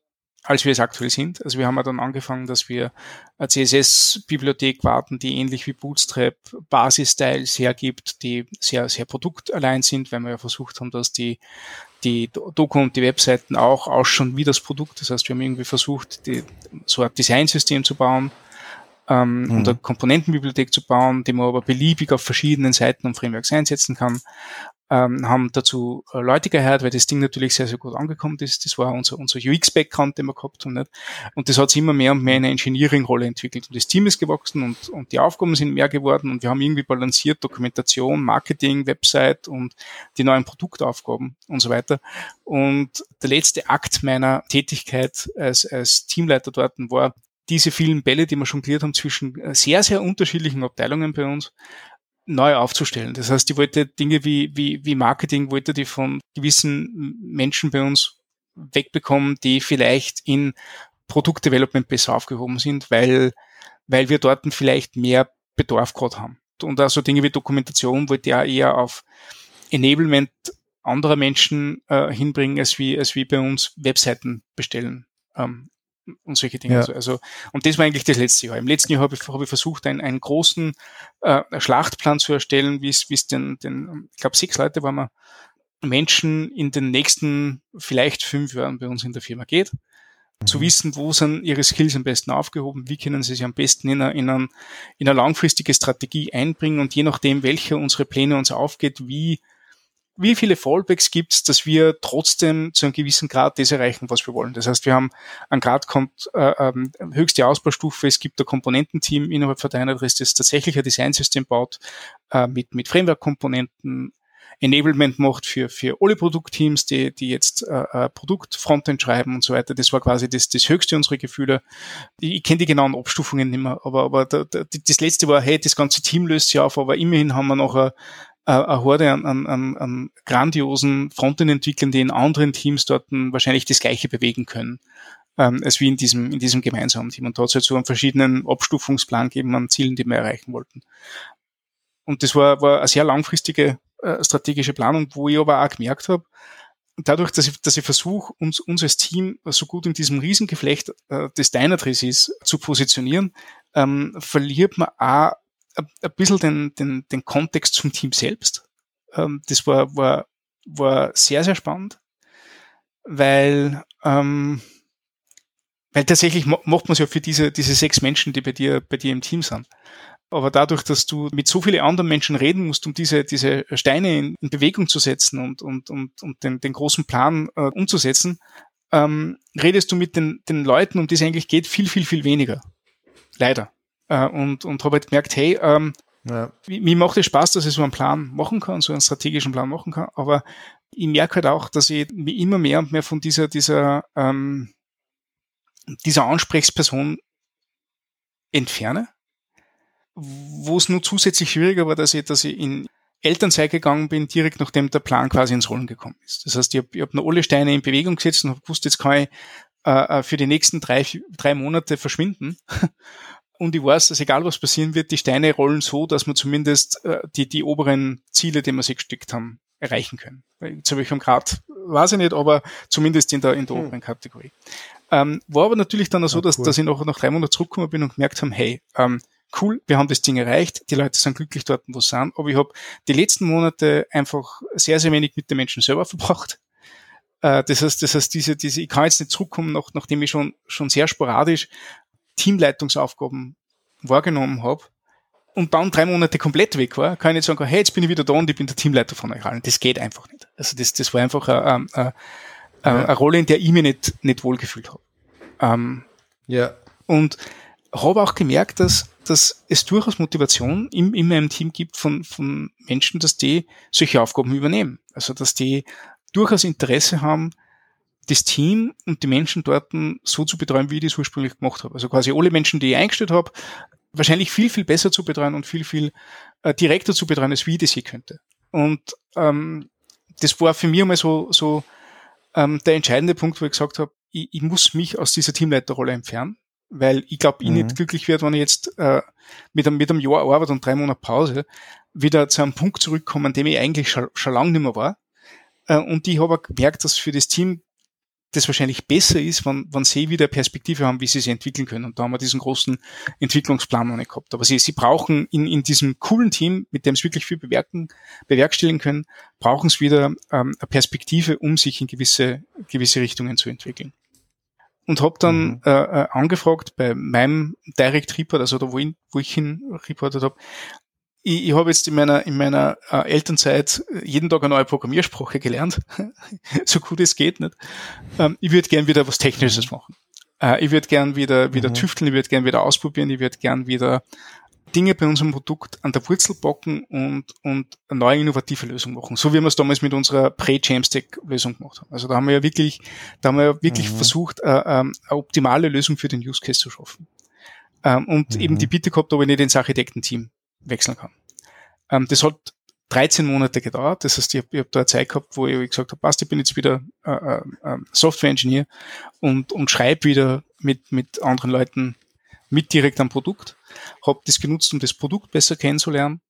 Speaker 1: als wir es aktuell sind. Also wir haben ja dann angefangen, dass wir eine CSS-Bibliothek warten, die ähnlich wie Bootstrap Basis-Styles hergibt, die sehr, sehr produktallein sind, weil wir ja versucht haben, dass die, die Doku und die Webseiten auch ausschauen wie das Produkt. Das heißt, wir haben irgendwie versucht, die, so ein Designsystem zu bauen, ähm, mhm. und eine Komponentenbibliothek zu bauen, die man aber beliebig auf verschiedenen Seiten und Frameworks einsetzen kann ähm, haben dazu äh, Leute gehört, weil das Ding natürlich sehr, sehr gut angekommen ist. Das war unser, unser UX-Background, den wir gehabt haben. Nicht? Und das hat sich immer mehr und mehr in eine Engineering-Rolle entwickelt. Und das Team ist gewachsen und, und die Aufgaben sind mehr geworden und wir haben irgendwie balanciert Dokumentation, Marketing, Website und die neuen Produktaufgaben und so weiter. Und der letzte Akt meiner Tätigkeit als, als Teamleiter dort war, diese vielen Bälle, die wir schon klärt haben zwischen äh, sehr, sehr unterschiedlichen Abteilungen bei uns, neu aufzustellen. Das heißt, die wollte Dinge wie, wie, wie Marketing, wollte die von gewissen Menschen bei uns wegbekommen, die vielleicht in Produktdevelopment besser aufgehoben sind, weil, weil wir dort vielleicht mehr Bedarf gerade haben. Und also Dinge wie Dokumentation wollte ja eher auf Enablement anderer Menschen äh, hinbringen, als wie, als wie bei uns Webseiten bestellen. Ähm, und solche Dinge. Ja. Also, also, und das war eigentlich das letzte Jahr. Im letzten Jahr habe ich, hab ich versucht, einen, einen großen äh, Schlachtplan zu erstellen, wie es den, den, ich glaube, sechs Leute waren wir, Menschen in den nächsten vielleicht fünf Jahren bei uns in der Firma geht. Mhm. Zu wissen, wo sind ihre Skills am besten aufgehoben, wie können sie sich am besten in eine, in, eine, in eine langfristige Strategie einbringen und je nachdem, welche unsere Pläne uns aufgeht, wie wie viele Fallbacks gibt es, dass wir trotzdem zu einem gewissen Grad das erreichen, was wir wollen. Das heißt, wir haben ein Grad kommt äh, ähm, höchste Ausbaustufe, es gibt ein Komponententeam innerhalb von Dynadress, das tatsächlich ein Designsystem baut äh, mit, mit Framework-Komponenten, Enablement macht für, für alle Produktteams, die, die jetzt äh, äh, Produkt-Frontend schreiben und so weiter. Das war quasi das, das höchste unserer Gefühle. Ich, ich kenne die genauen Abstufungen nicht mehr, aber, aber da, da, das letzte war, hey, das ganze Team löst sich auf, aber immerhin haben wir noch ein, eine Horde an, an, an, an grandiosen Frontend-Entwicklern, die in anderen Teams dort wahrscheinlich das Gleiche bewegen können, ähm, als wie in diesem, in diesem gemeinsamen Team. Und es halt so einen verschiedenen Abstufungsplan gegeben an Zielen, die wir erreichen wollten. Und das war, war eine sehr langfristige äh, strategische Planung, wo ich aber auch gemerkt habe, dadurch, dass ich, dass ich versuche, uns, uns als Team so gut in diesem Riesengeflecht äh, des Dynatrace ist, zu positionieren, ähm, verliert man auch ein bisschen den, den, den Kontext zum Team selbst. Ähm, das war, war, war sehr, sehr spannend, weil, ähm, weil tatsächlich macht man es ja für diese, diese sechs Menschen, die bei dir, bei dir im Team sind. Aber dadurch, dass du mit so vielen anderen Menschen reden musst, um diese, diese Steine in, in Bewegung zu setzen und, und, und, und den, den großen Plan äh, umzusetzen, ähm, redest du mit den, den Leuten, um die es eigentlich geht, viel, viel, viel weniger. Leider äh, und, und habe halt gemerkt, hey, ähm, ja. mir macht es Spaß, dass ich so einen Plan machen kann, so einen strategischen Plan machen kann, aber ich merke halt auch, dass ich mich immer mehr und mehr von dieser, dieser, ähm, dieser Ansprechperson entferne, wo es nur zusätzlich schwieriger war, dass ich, dass ich in Elternzeit gegangen bin, direkt nachdem der Plan quasi ins Rollen gekommen ist. Das heißt, ich habe hab noch alle Steine in Bewegung gesetzt und habe gewusst, jetzt kann ich äh, äh für die nächsten drei, drei Monate verschwinden und ich weiß, dass egal was passieren wird, die Steine rollen so, dass wir zumindest äh, die, die oberen Ziele, die wir sich gesteckt haben, erreichen können. Zu welchem Grad, weiß ich nicht, aber zumindest in der, in der hm. oberen Kategorie. Ähm, war aber natürlich dann auch so, dass, cool. dass ich noch nach drei Monaten zurückgekommen bin und gemerkt habe, hey, ähm, cool, wir haben das Ding erreicht, die Leute sind glücklich dort, wo sie sind, aber ich habe die letzten Monate einfach sehr, sehr wenig mit den Menschen selber verbracht. Äh, das heißt, das heißt, diese, diese, ich kann jetzt nicht zurückkommen, nach, nachdem ich schon, schon sehr sporadisch Teamleitungsaufgaben wahrgenommen habe und dann drei Monate komplett weg war, kann ich nicht sagen, hey, jetzt bin ich wieder da und ich bin der Teamleiter von euch allen. Das geht einfach nicht. Also das, das war einfach eine, eine, eine, eine Rolle, in der ich mich nicht, nicht wohlgefühlt habe. Ähm, ja. Und habe auch gemerkt, dass, dass es durchaus Motivation in, in meinem Team gibt von, von Menschen, dass die solche Aufgaben übernehmen. Also dass die durchaus Interesse haben, das Team und die Menschen dort so zu betreuen, wie ich das ursprünglich gemacht habe. Also quasi alle Menschen, die ich eingestellt habe, wahrscheinlich viel, viel besser zu betreuen und viel, viel äh, direkter zu betreuen, als wie ich das je könnte. Und ähm, das war für mich einmal so, so ähm, der entscheidende Punkt, wo ich gesagt habe, ich, ich muss mich aus dieser Teamleiterrolle entfernen, weil ich glaube, ich mhm. nicht glücklich werde, wenn ich jetzt äh, mit, einem, mit einem Jahr Arbeit und drei Monate Pause wieder zu einem Punkt zurückkomme, an dem ich eigentlich schon, schon lange nicht mehr war Äh, und ich habe gemerkt, dass für das Team das wahrscheinlich besser ist, wenn, wenn sie wieder Perspektive haben, wie sie sich entwickeln können. Und da haben wir diesen großen Entwicklungsplan noch nicht gehabt. Aber sie, sie brauchen in, in diesem coolen Team, mit dem sie wirklich viel bewerken, bewerkstelligen können, brauchen sie wieder ähm, eine Perspektive, um sich in gewisse, gewisse Richtungen zu entwickeln. Und habe dann mhm. äh, äh, angefragt bei meinem Direct Report, also da wo ich, wo ich hin reportet habe, ich, ich habe jetzt in meiner, in meiner äh, Elternzeit jeden Tag eine neue Programmiersprache gelernt, so gut es geht nicht. Ähm, ich würde gern wieder was Technisches machen. Äh, ich würde gern wieder, wieder mhm. tüfteln, ich würde gern wieder ausprobieren, ich würde gern wieder Dinge bei unserem Produkt an der Wurzel bocken und, und eine neue innovative Lösung machen. So wie wir es damals mit unserer Pre-Jamstack-Lösung gemacht haben. Also da haben wir ja wirklich, da haben wir ja wirklich mhm. versucht, äh, ähm, eine optimale Lösung für den Use Case zu schaffen. Ähm, und mhm. eben die Bitte gehabt, ob ich nicht ins Architektenteam wechseln kann. Ähm, das hat 13 Monate gedauert. Das heißt, ich habe hab da eine Zeit gehabt, wo ich gesagt habe, passt, ich bin jetzt wieder äh, äh, ähm, Software-Engineer und, und schreibe wieder mit, mit anderen Leuten mit direkt am Produkt. Habe das genutzt, um das Produkt besser kennenzulernen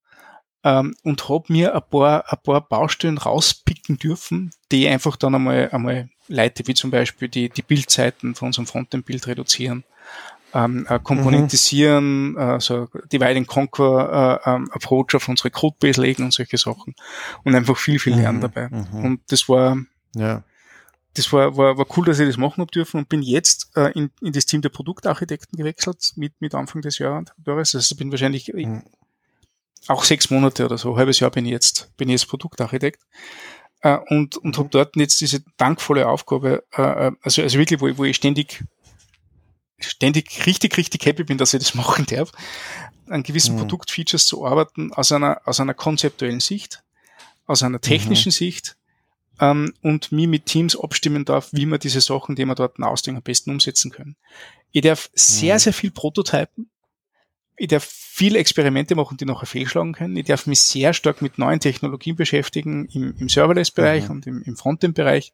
Speaker 1: ähm, und habe mir ein paar, ein paar Baustellen rauspicken dürfen, die einfach dann einmal, einmal leite, wie zum Beispiel die, die Bildzeiten von unserem Frontend-Bild reduzieren, ähm, äh, komponentisieren, mhm. äh, so Divide and Conquer äh, ähm, Approach auf unsere Codebase legen und solche Sachen und einfach viel, viel lernen mhm. dabei. Mhm. Und das war, ja. das war, war, war cool, dass ich das machen habe dürfen und bin jetzt äh, in, in das Team der Produktarchitekten gewechselt mit, mit Anfang des Jahres. Also ich bin wahrscheinlich mhm. auch sechs Monate oder so, ein halbes Jahr bin ich jetzt, bin ich jetzt Produktarchitekt. Äh, und und habe dort jetzt diese dankvolle Aufgabe, äh, äh also, also wirklich, wo, wo ich ständig ständig richtig, richtig happy bin, dass ich das machen darf, an gewissen mhm. Produktfeatures zu arbeiten, aus einer, aus einer konzeptuellen Sicht, aus einer technischen mhm. Sicht ähm, und mir mit Teams abstimmen darf, wie wir diese Sachen, die wir dort ausdenken, am besten umsetzen können. Ich darf sehr, mhm. sehr viel prototypen. Ich darf viele Experimente machen, die nachher fehlschlagen können. Ich darf mich sehr stark mit neuen Technologien beschäftigen im, im Serverless-Bereich mhm. und im, im Frontend-Bereich.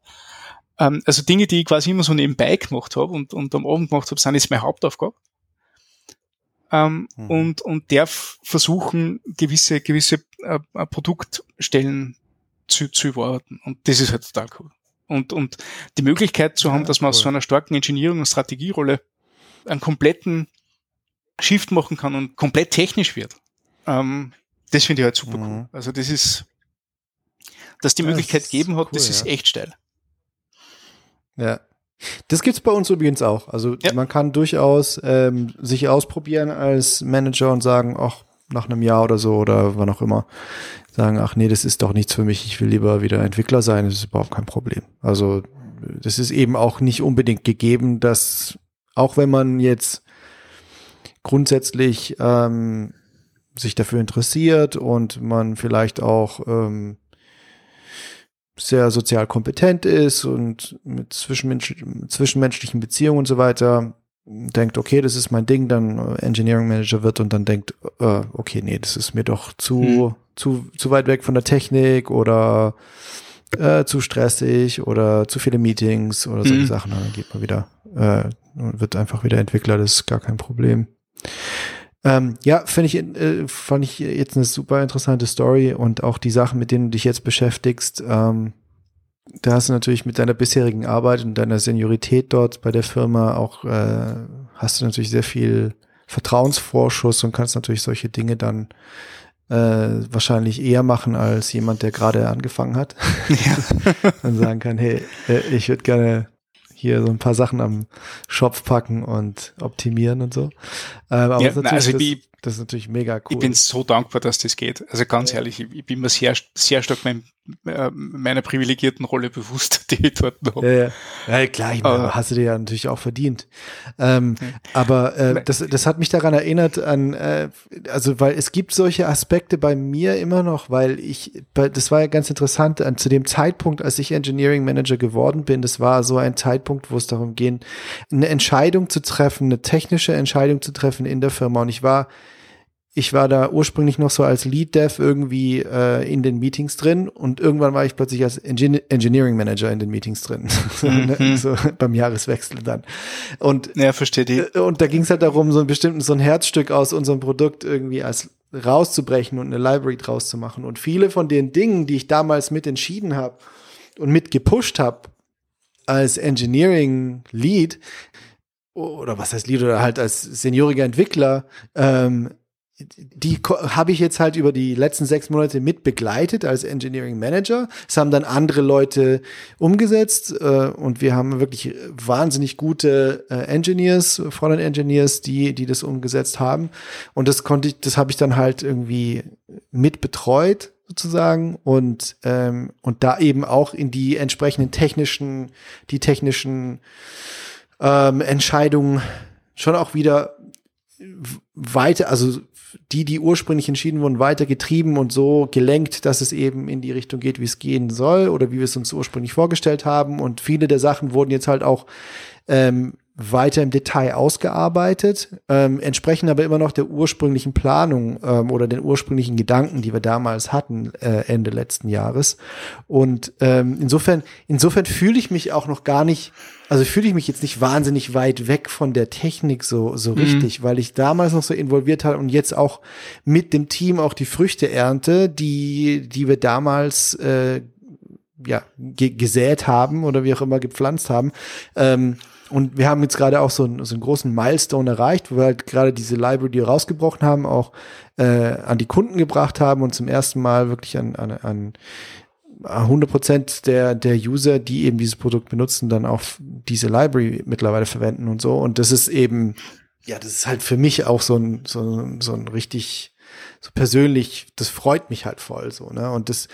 Speaker 1: Ähm, also Dinge, die ich quasi immer so nebenbei gemacht habe und, und am Abend gemacht habe, sind jetzt meine Hauptaufgabe. Ähm, mhm. und, und darf versuchen, gewisse, gewisse äh, äh, Produktstellen zu, zu überarbeiten. Und das ist halt total cool. Und, und die Möglichkeit zu haben, ja, dass man cool. aus so einer starken Engineering- und Strategierolle einen kompletten Shift machen kann und komplett technisch wird. Ähm, das finde ich halt super mhm. cool. Also das ist, dass die Möglichkeit gegeben hat, cool, das ist echt steil.
Speaker 2: Ja. Das gibt's bei uns übrigens auch. Also ja. man kann durchaus ähm, sich ausprobieren als Manager und sagen, ach, nach einem Jahr oder so oder wann auch immer, sagen, ach nee, das ist doch nichts für mich, ich will lieber wieder Entwickler sein, das ist überhaupt kein Problem. Also das ist eben auch nicht unbedingt gegeben, dass auch wenn man jetzt grundsätzlich ähm, sich dafür interessiert und man vielleicht auch ähm, sehr sozial kompetent ist und mit zwischenmensch zwischenmenschlichen Beziehungen und so weiter denkt, okay, das ist mein Ding, dann äh, Engineering Manager wird und dann denkt, äh, okay, nee, das ist mir doch zu, hm. zu, zu weit weg von der Technik oder äh, zu stressig oder zu viele Meetings oder solche hm. Sachen. Dann geht man wieder, äh, und wird einfach wieder Entwickler, das ist gar kein Problem. Ähm, ja, finde ich, äh, fand ich jetzt eine super interessante Story und auch die Sachen, mit denen du dich jetzt beschäftigst. Ähm, da hast du natürlich mit deiner bisherigen Arbeit und deiner Seniorität dort bei der Firma auch, äh, hast du natürlich sehr viel Vertrauensvorschuss und kannst natürlich solche Dinge dann äh, wahrscheinlich eher machen als jemand, der gerade angefangen hat. Ja. und sagen kann, hey, äh, ich würde gerne hier so ein paar Sachen am Schopf packen und optimieren und so. Ähm, aber ja, also das, das, ist natürlich mega cool.
Speaker 1: Ich bin so dankbar, dass das geht. Also ganz ja. ehrlich, ich, bin mir sehr, sehr stark mein, äh, meiner privilegierten Rolle bewusst, die ich dort
Speaker 2: habe. Ja, ja. ja klar, ich meine, uh, hast du dir ja natürlich auch verdient. Ähm, okay. Aber äh, das, das hat mich daran erinnert an, äh, also weil es gibt solche Aspekte bei mir immer noch, weil ich, das war ja ganz interessant, an, zu dem Zeitpunkt, als ich Engineering Manager geworden bin, das war so ein Zeitpunkt, wo es darum ging, eine Entscheidung zu treffen, eine technische Entscheidung zu treffen in der Firma. Und ich war ich war da ursprünglich noch so als Lead Dev irgendwie äh, in den Meetings drin und irgendwann war ich plötzlich als Engin Engineering Manager in den Meetings drin. Mhm. so beim Jahreswechsel dann. Und
Speaker 1: ja, verstehe die.
Speaker 2: Äh, und da ging es halt darum, so ein bestimmtes so ein Herzstück aus unserem Produkt irgendwie als rauszubrechen und eine Library draus zu machen. Und viele von den Dingen, die ich damals mit entschieden habe, und mit gepusht habe als Engineering Lead oder was heißt Lead oder halt als senioriger Entwickler, ähm, die habe ich jetzt halt über die letzten sechs Monate mit begleitet als Engineering Manager. Es haben dann andere Leute umgesetzt äh, und wir haben wirklich wahnsinnig gute äh, Engineers, Frontend Engineers, die die das umgesetzt haben. Und das konnte ich, das habe ich dann halt irgendwie mit betreut sozusagen und ähm, und da eben auch in die entsprechenden technischen, die technischen ähm, Entscheidungen schon auch wieder weiter, also die, die ursprünglich entschieden wurden, weiter getrieben und so gelenkt, dass es eben in die Richtung geht, wie es gehen soll oder wie wir es uns ursprünglich vorgestellt haben. Und viele der Sachen wurden jetzt halt auch ähm, weiter im Detail ausgearbeitet, ähm, entsprechen aber immer noch der ursprünglichen Planung ähm, oder den ursprünglichen Gedanken, die wir damals hatten, äh, Ende letzten Jahres. Und ähm, insofern, insofern fühle ich mich auch noch gar nicht, also fühle ich mich jetzt nicht wahnsinnig weit weg von der Technik so, so mhm. richtig, weil ich damals noch so involviert habe und jetzt auch mit dem Team auch die Früchte ernte, die, die wir damals äh, ja, gesät haben oder wie auch immer gepflanzt haben. Ähm, und wir haben jetzt gerade auch so einen, so einen großen Milestone erreicht, wo wir halt gerade diese Library, die wir rausgebrochen haben, auch äh, an die Kunden gebracht haben und zum ersten Mal wirklich an, an, an 100 Prozent der, der User, die eben dieses Produkt benutzen, dann auch diese Library mittlerweile verwenden und so. Und das ist eben, ja, das ist halt für mich auch so ein, so, so ein richtig, so persönlich, das freut mich halt voll so, ne? Und das,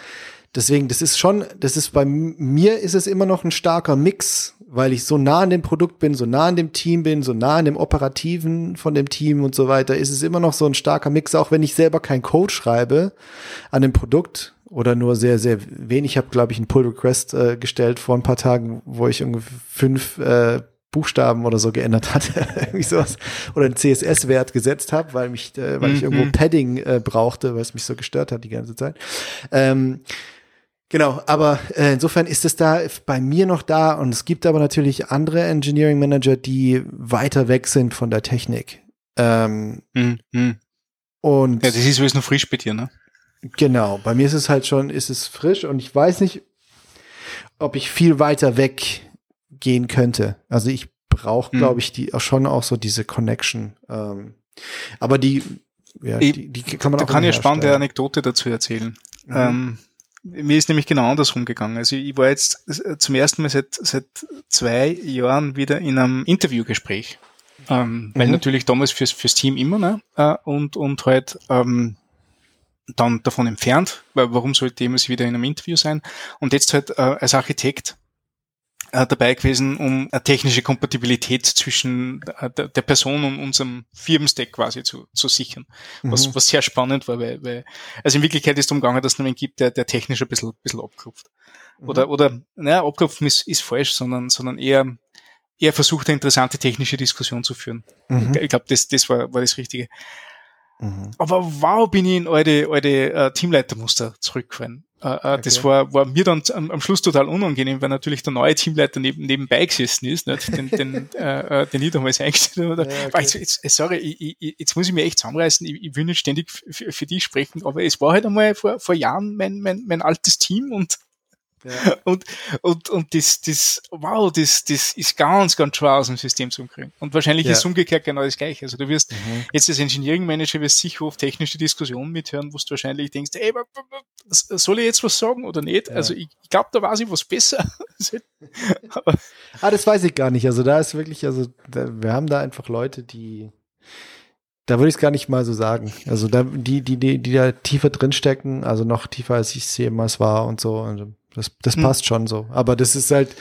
Speaker 2: deswegen, das ist schon, das ist bei mir ist es immer noch ein starker Mix weil ich so nah an dem Produkt bin, so nah an dem Team bin, so nah an dem Operativen von dem Team und so weiter, ist es immer noch so ein starker Mix, auch wenn ich selber kein Code schreibe an dem Produkt oder nur sehr, sehr wenig. Ich habe, glaube ich, einen Pull Request äh, gestellt vor ein paar Tagen, wo ich ungefähr fünf äh, Buchstaben oder so geändert hatte, irgendwie sowas, oder einen CSS-Wert gesetzt habe, weil mich, äh, weil ich irgendwo mhm. Padding äh, brauchte, weil es mich so gestört hat die ganze Zeit. Ähm, Genau, aber äh, insofern ist es da bei mir noch da und es gibt aber natürlich andere Engineering Manager, die weiter weg sind von der Technik. Ähm, mhm. Und
Speaker 1: ja, das ist sowieso noch frisch bei dir, ne?
Speaker 2: Genau, bei mir ist es halt schon, ist es frisch und ich weiß nicht, ob ich viel weiter weg gehen könnte. Also ich brauche, glaube ich, die auch schon auch so diese Connection. Ähm, aber die, ja,
Speaker 1: die, die kann man da auch. Da kann ich eine spannende Anekdote dazu erzählen. Mhm. Ähm, mir ist nämlich genau andersrum gegangen. Also ich war jetzt äh, zum ersten Mal seit, seit zwei Jahren wieder in einem Interviewgespräch. Ähm, weil mhm. natürlich damals fürs, fürs Team immer, ne? Äh, und, und halt ähm, dann davon entfernt, weil warum sollte jemand wieder in einem Interview sein? Und jetzt halt äh, als Architekt dabei gewesen, um eine technische Kompatibilität zwischen äh, der, Person und unserem Firmenstack quasi zu, zu sichern. Was, mhm. was sehr spannend war, weil, weil, also in Wirklichkeit ist es darum gegangen, dass es einen gibt, der, der technisch ein bisschen, bisschen abklopft. Mhm. Oder, oder, naja, abklopfen ist, ist falsch, sondern, sondern eher, eher versucht, eine interessante technische Diskussion zu führen. Mhm. Ich glaube, das, das war, war das Richtige. Mhm. Aber wow, bin ich in alte, alte uh, Teamleitermuster zurückgefallen. Uh, uh, okay. Das war, war mir dann am, am, Schluss total unangenehm, weil natürlich der neue Teamleiter neben, nebenbei gesessen ist, nicht? Den, den, äh, den ich damals eingestellt habe. Ja, okay. jetzt, jetzt, sorry, ich, ich, jetzt muss ich mir echt zusammenreißen, ich, ich will nicht ständig für dich sprechen, aber es war halt einmal vor, vor Jahren mein, mein, mein altes Team und ja. Und, und, und das, das, wow, das, das ist ganz, ganz schwer aus dem System zu kriegen. Und wahrscheinlich ja. ist umgekehrt genau das Gleiche. Also du wirst mhm. jetzt als Engineering Manager wirst sicher oft technische Diskussionen mithören, wo du wahrscheinlich denkst, ey, soll ich jetzt was sagen oder nicht? Ja. Also ich, ich glaube, da weiß ich was besser.
Speaker 2: ah, das weiß ich gar nicht. Also da ist wirklich, also da, wir haben da einfach Leute, die, da würde ich es gar nicht mal so sagen. Also da, die, die, die, die da tiefer drinstecken, also noch tiefer als ich es jemals war und so. Also das, das hm. passt schon so. Aber das ist halt,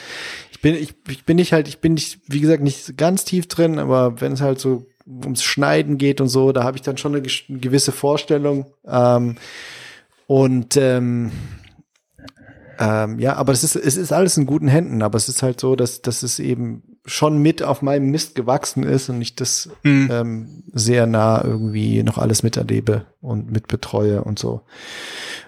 Speaker 2: ich bin, ich, ich bin nicht halt, ich bin nicht, wie gesagt, nicht ganz tief drin, aber wenn es halt so ums Schneiden geht und so, da habe ich dann schon eine, gewisse Vorstellung. Ähm, und ähm, ähm, ja, aber es ist, es ist alles in guten Händen, aber es ist halt so, dass, dass es eben schon mit auf meinem Mist gewachsen ist und ich das mhm. ähm, sehr nah irgendwie noch alles miterlebe und mitbetreue und so.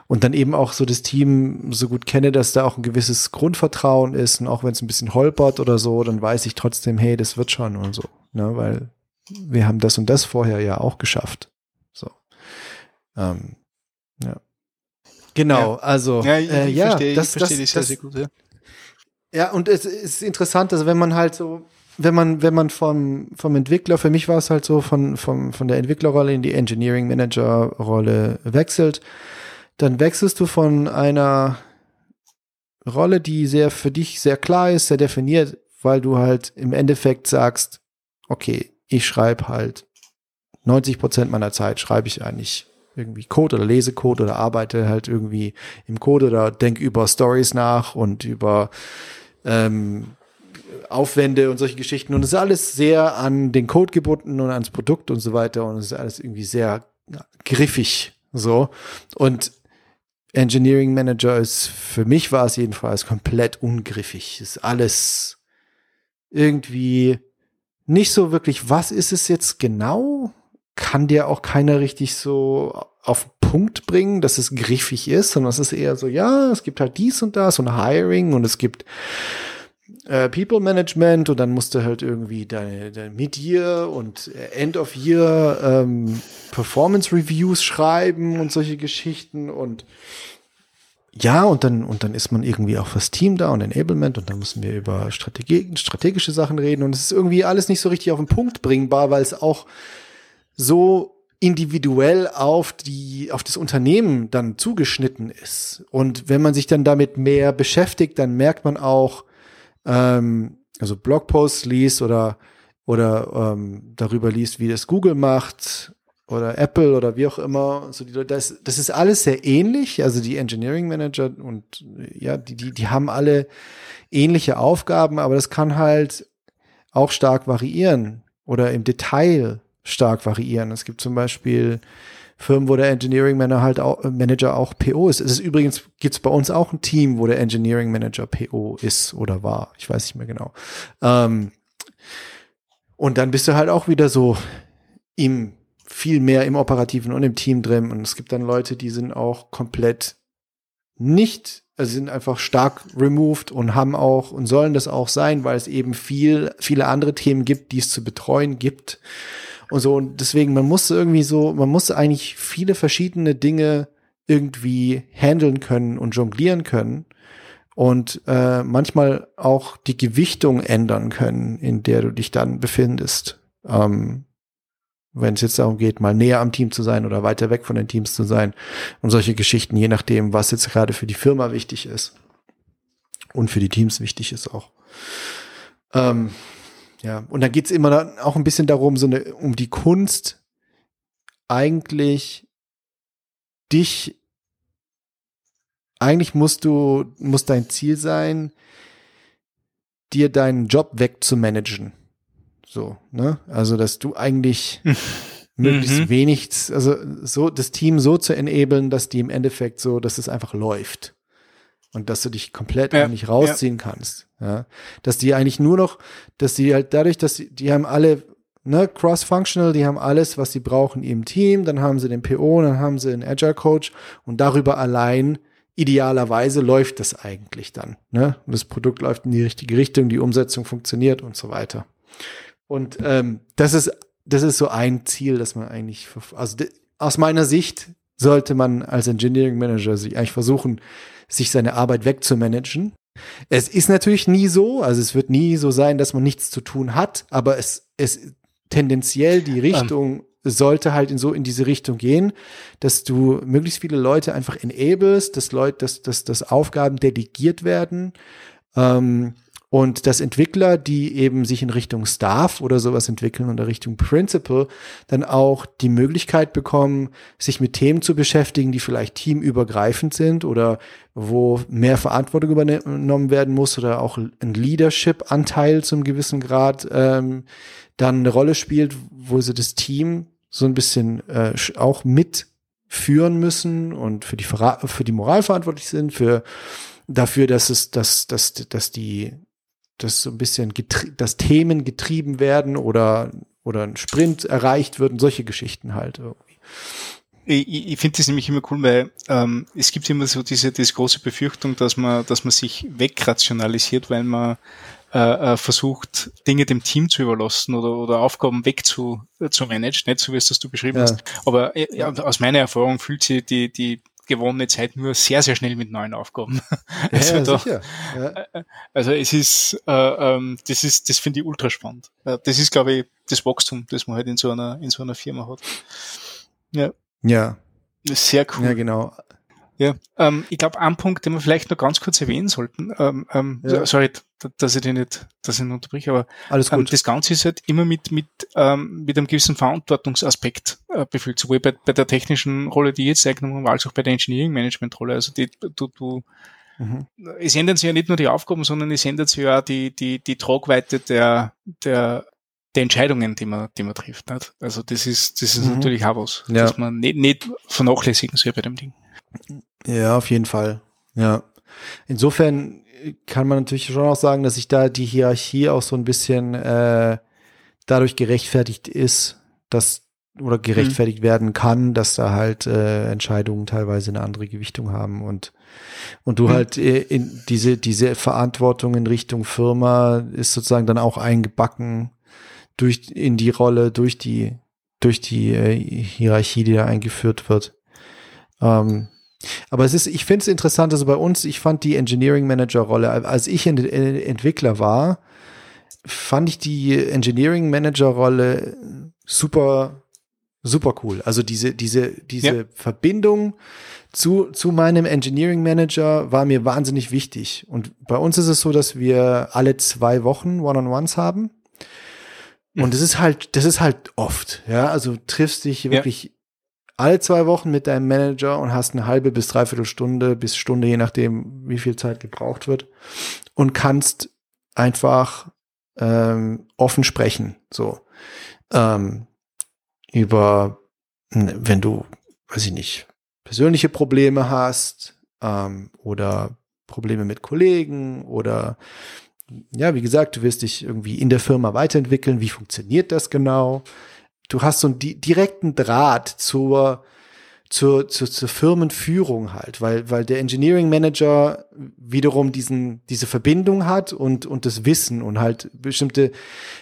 Speaker 2: Und dann eben auch so das Team so gut kenne, dass da auch ein gewisses Grundvertrauen ist und auch wenn es ein bisschen holpert oder so, dann weiß ich trotzdem, hey, das wird schon und so, ne, weil wir haben das und das vorher ja auch geschafft. So. Ähm, ja. Genau, ja. also
Speaker 1: ja, ich, äh, ja, verstehe, das, ich verstehe das, sehr,
Speaker 2: das,
Speaker 1: sehr gut. Ja.
Speaker 2: Ja, und es ist interessant, also wenn man halt so, wenn man, wenn man vom, vom Entwickler, für mich war es halt so, von, vom, von der Entwicklerrolle in die Engineering Manager Rolle wechselt, dann wechselst du von einer Rolle, die sehr für dich sehr klar ist, sehr definiert, weil du halt im Endeffekt sagst, okay, ich schreibe halt 90 Prozent meiner Zeit schreibe ich eigentlich irgendwie Code oder lese Code oder arbeite halt irgendwie im Code oder denke über Stories nach und über ähm, Aufwände und solche Geschichten. Und es ist alles sehr an den Code gebunden und ans Produkt und so weiter. Und es ist alles irgendwie sehr griffig so. Und Engineering Manager ist, für mich war es jedenfalls komplett ungriffig. Ist alles irgendwie nicht so wirklich, was ist es jetzt genau? Kann dir auch keiner richtig so auf den Punkt bringen, dass es griffig ist, sondern es ist eher so, ja, es gibt halt dies und das und Hiring und es gibt äh, People Management und dann musst du halt irgendwie deine, deine Mid-Year und End of Year ähm, Performance Reviews schreiben und solche Geschichten und ja, und dann, und dann ist man irgendwie auch fürs Team da und Enablement und dann müssen wir über Strategie, strategische Sachen reden und es ist irgendwie alles nicht so richtig auf den Punkt bringbar, weil es auch so individuell auf die, auf das Unternehmen dann zugeschnitten ist. Und wenn man sich dann damit mehr beschäftigt, dann merkt man auch, ähm, also Blogposts liest oder, oder ähm, darüber liest, wie das Google macht oder Apple oder wie auch immer. So die, das, das ist alles sehr ähnlich. Also die Engineering Manager und ja, die, die, die haben alle ähnliche Aufgaben, aber das kann halt auch stark variieren oder im Detail stark variieren. Es gibt zum Beispiel Firmen, wo der Engineering Manager halt auch, Manager auch PO ist. Es ist übrigens, gibt es bei uns auch ein Team, wo der Engineering Manager PO ist oder war. Ich weiß nicht mehr genau. Ähm, und dann bist du halt auch wieder so im viel mehr im Operativen und im Team drin. Und es gibt dann Leute, die sind auch komplett nicht, also sind einfach stark removed und haben auch und sollen das auch sein, weil es eben viel, viele andere Themen gibt, die es zu betreuen gibt. Und so, und deswegen, man muss irgendwie so, man muss eigentlich viele verschiedene Dinge irgendwie handeln können und jonglieren können und äh, manchmal auch die Gewichtung ändern können, in der du dich dann befindest. Ähm, wenn es jetzt darum geht, mal näher am Team zu sein oder weiter weg von den Teams zu sein und solche Geschichten, je nachdem, was jetzt gerade für die Firma wichtig ist und für die Teams wichtig ist auch. Ähm, ja, und dann geht's immer auch ein bisschen darum, so eine, um die Kunst, eigentlich dich, eigentlich musst du, muss dein Ziel sein, dir deinen Job wegzumanagen. So, ne? Also, dass du eigentlich möglichst mhm. wenig, also so das Team so zu enablen, dass die im Endeffekt so, dass es einfach läuft. Und dass du dich komplett ja, eigentlich rausziehen ja. kannst. Ja. Dass die eigentlich nur noch, dass die halt dadurch, dass die, die haben alle, ne, cross-functional, die haben alles, was sie brauchen im Team, dann haben sie den PO, dann haben sie einen Agile Coach und darüber allein idealerweise läuft das eigentlich dann. Ne? Und das Produkt läuft in die richtige Richtung, die Umsetzung funktioniert und so weiter. Und ähm, das ist das ist so ein Ziel, dass man eigentlich, also aus meiner Sicht sollte man als Engineering Manager sich eigentlich versuchen, sich seine Arbeit wegzumanagen. Es ist natürlich nie so, also es wird nie so sein, dass man nichts zu tun hat, aber es, es tendenziell die Richtung um. sollte halt in so in diese Richtung gehen, dass du möglichst viele Leute einfach enablest, dass Leute, dass, dass, dass Aufgaben delegiert werden. Ähm, und dass Entwickler, die eben sich in Richtung Staff oder sowas entwickeln oder Richtung Principal, dann auch die Möglichkeit bekommen, sich mit Themen zu beschäftigen, die vielleicht teamübergreifend sind oder wo mehr Verantwortung übernommen werden muss oder auch ein Leadership-Anteil zum gewissen Grad ähm, dann eine Rolle spielt, wo sie das Team so ein bisschen äh, auch mitführen müssen und für die, für die Moral verantwortlich sind, für dafür, dass es, dass, dass, dass die dass so ein bisschen dass Themen getrieben werden oder, oder ein Sprint erreicht wird und solche Geschichten halt irgendwie.
Speaker 1: Ich, ich finde das nämlich immer cool, weil ähm, es gibt immer so diese, diese große Befürchtung, dass man, dass man sich wegrationalisiert, weil man äh, äh versucht, Dinge dem Team zu überlassen oder, oder Aufgaben weg zu, zu managen, nicht so wie es das du beschrieben ja. hast. Aber äh, ja, aus meiner Erfahrung fühlt sich die, die gewonnene Zeit nur sehr, sehr schnell mit neuen Aufgaben.
Speaker 2: Also, ja, sicher. Ja.
Speaker 1: Also es ist, äh, ähm, das ist, das finde ich ultra spannend. Äh, das ist, glaube ich, das Wachstum, das man halt in so einer, in so einer Firma hat.
Speaker 2: Ja. Ja.
Speaker 1: Sehr cool.
Speaker 2: Ja, genau.
Speaker 1: Ja, ähm, ich glaube, ein Punkt, den wir vielleicht noch ganz kurz erwähnen sollten, ähm, ähm, ja. sorry, dass ich den nicht, dass ich ihn unterbreche, aber
Speaker 2: Alles ähm, gut.
Speaker 1: Ähm, das Ganze ist halt immer mit, mit, ähm, mit einem gewissen Verantwortungsaspekt äh, befüllt, sowohl bei, bei der technischen Rolle, die ich jetzt eingenommen habe, als auch bei der Engineering-Management-Rolle. Also die, du, du, mhm. es ändern sich ja nicht nur die Aufgaben, sondern es ändert sich ja auch die, die, die Tragweite der, der, der Entscheidungen, die man, die man trifft. Nicht? Also das ist, das ist mhm. natürlich auch was, ja. dass man nicht, nicht vernachlässigen soll bei dem Ding.
Speaker 2: Ja, auf jeden Fall. Ja. Insofern kann man natürlich schon auch sagen, dass sich da die Hierarchie auch so ein bisschen äh, dadurch gerechtfertigt ist, dass oder gerechtfertigt mhm. werden kann, dass da halt äh, Entscheidungen teilweise eine andere Gewichtung haben und und du mhm. halt äh, in diese diese Verantwortung in Richtung Firma ist sozusagen dann auch eingebacken durch in die Rolle durch die durch die äh, Hierarchie, die da eingeführt wird. Ähm, aber es ist, ich finde es interessant, also bei uns, ich fand die Engineering Manager Rolle, als ich in, in, Entwickler war, fand ich die Engineering Manager Rolle super, super cool. Also diese, diese, diese ja. Verbindung zu, zu meinem Engineering Manager war mir wahnsinnig wichtig. Und bei uns ist es so, dass wir alle zwei Wochen One-on-Ones haben. Und das ist halt, das ist halt oft, ja. Also triffst dich wirklich ja alle zwei Wochen mit deinem Manager und hast eine halbe bis dreiviertel Stunde bis Stunde, je nachdem, wie viel Zeit gebraucht wird und kannst einfach ähm, offen sprechen, so ähm, über, wenn du, weiß ich nicht, persönliche Probleme hast ähm, oder Probleme mit Kollegen oder ja, wie gesagt, du wirst dich irgendwie in der Firma weiterentwickeln. Wie funktioniert das genau? Du hast so einen di direkten Draht zur, zur, zur, zur Firmenführung halt, weil, weil der Engineering Manager wiederum diesen, diese Verbindung hat und, und das Wissen und halt bestimmte,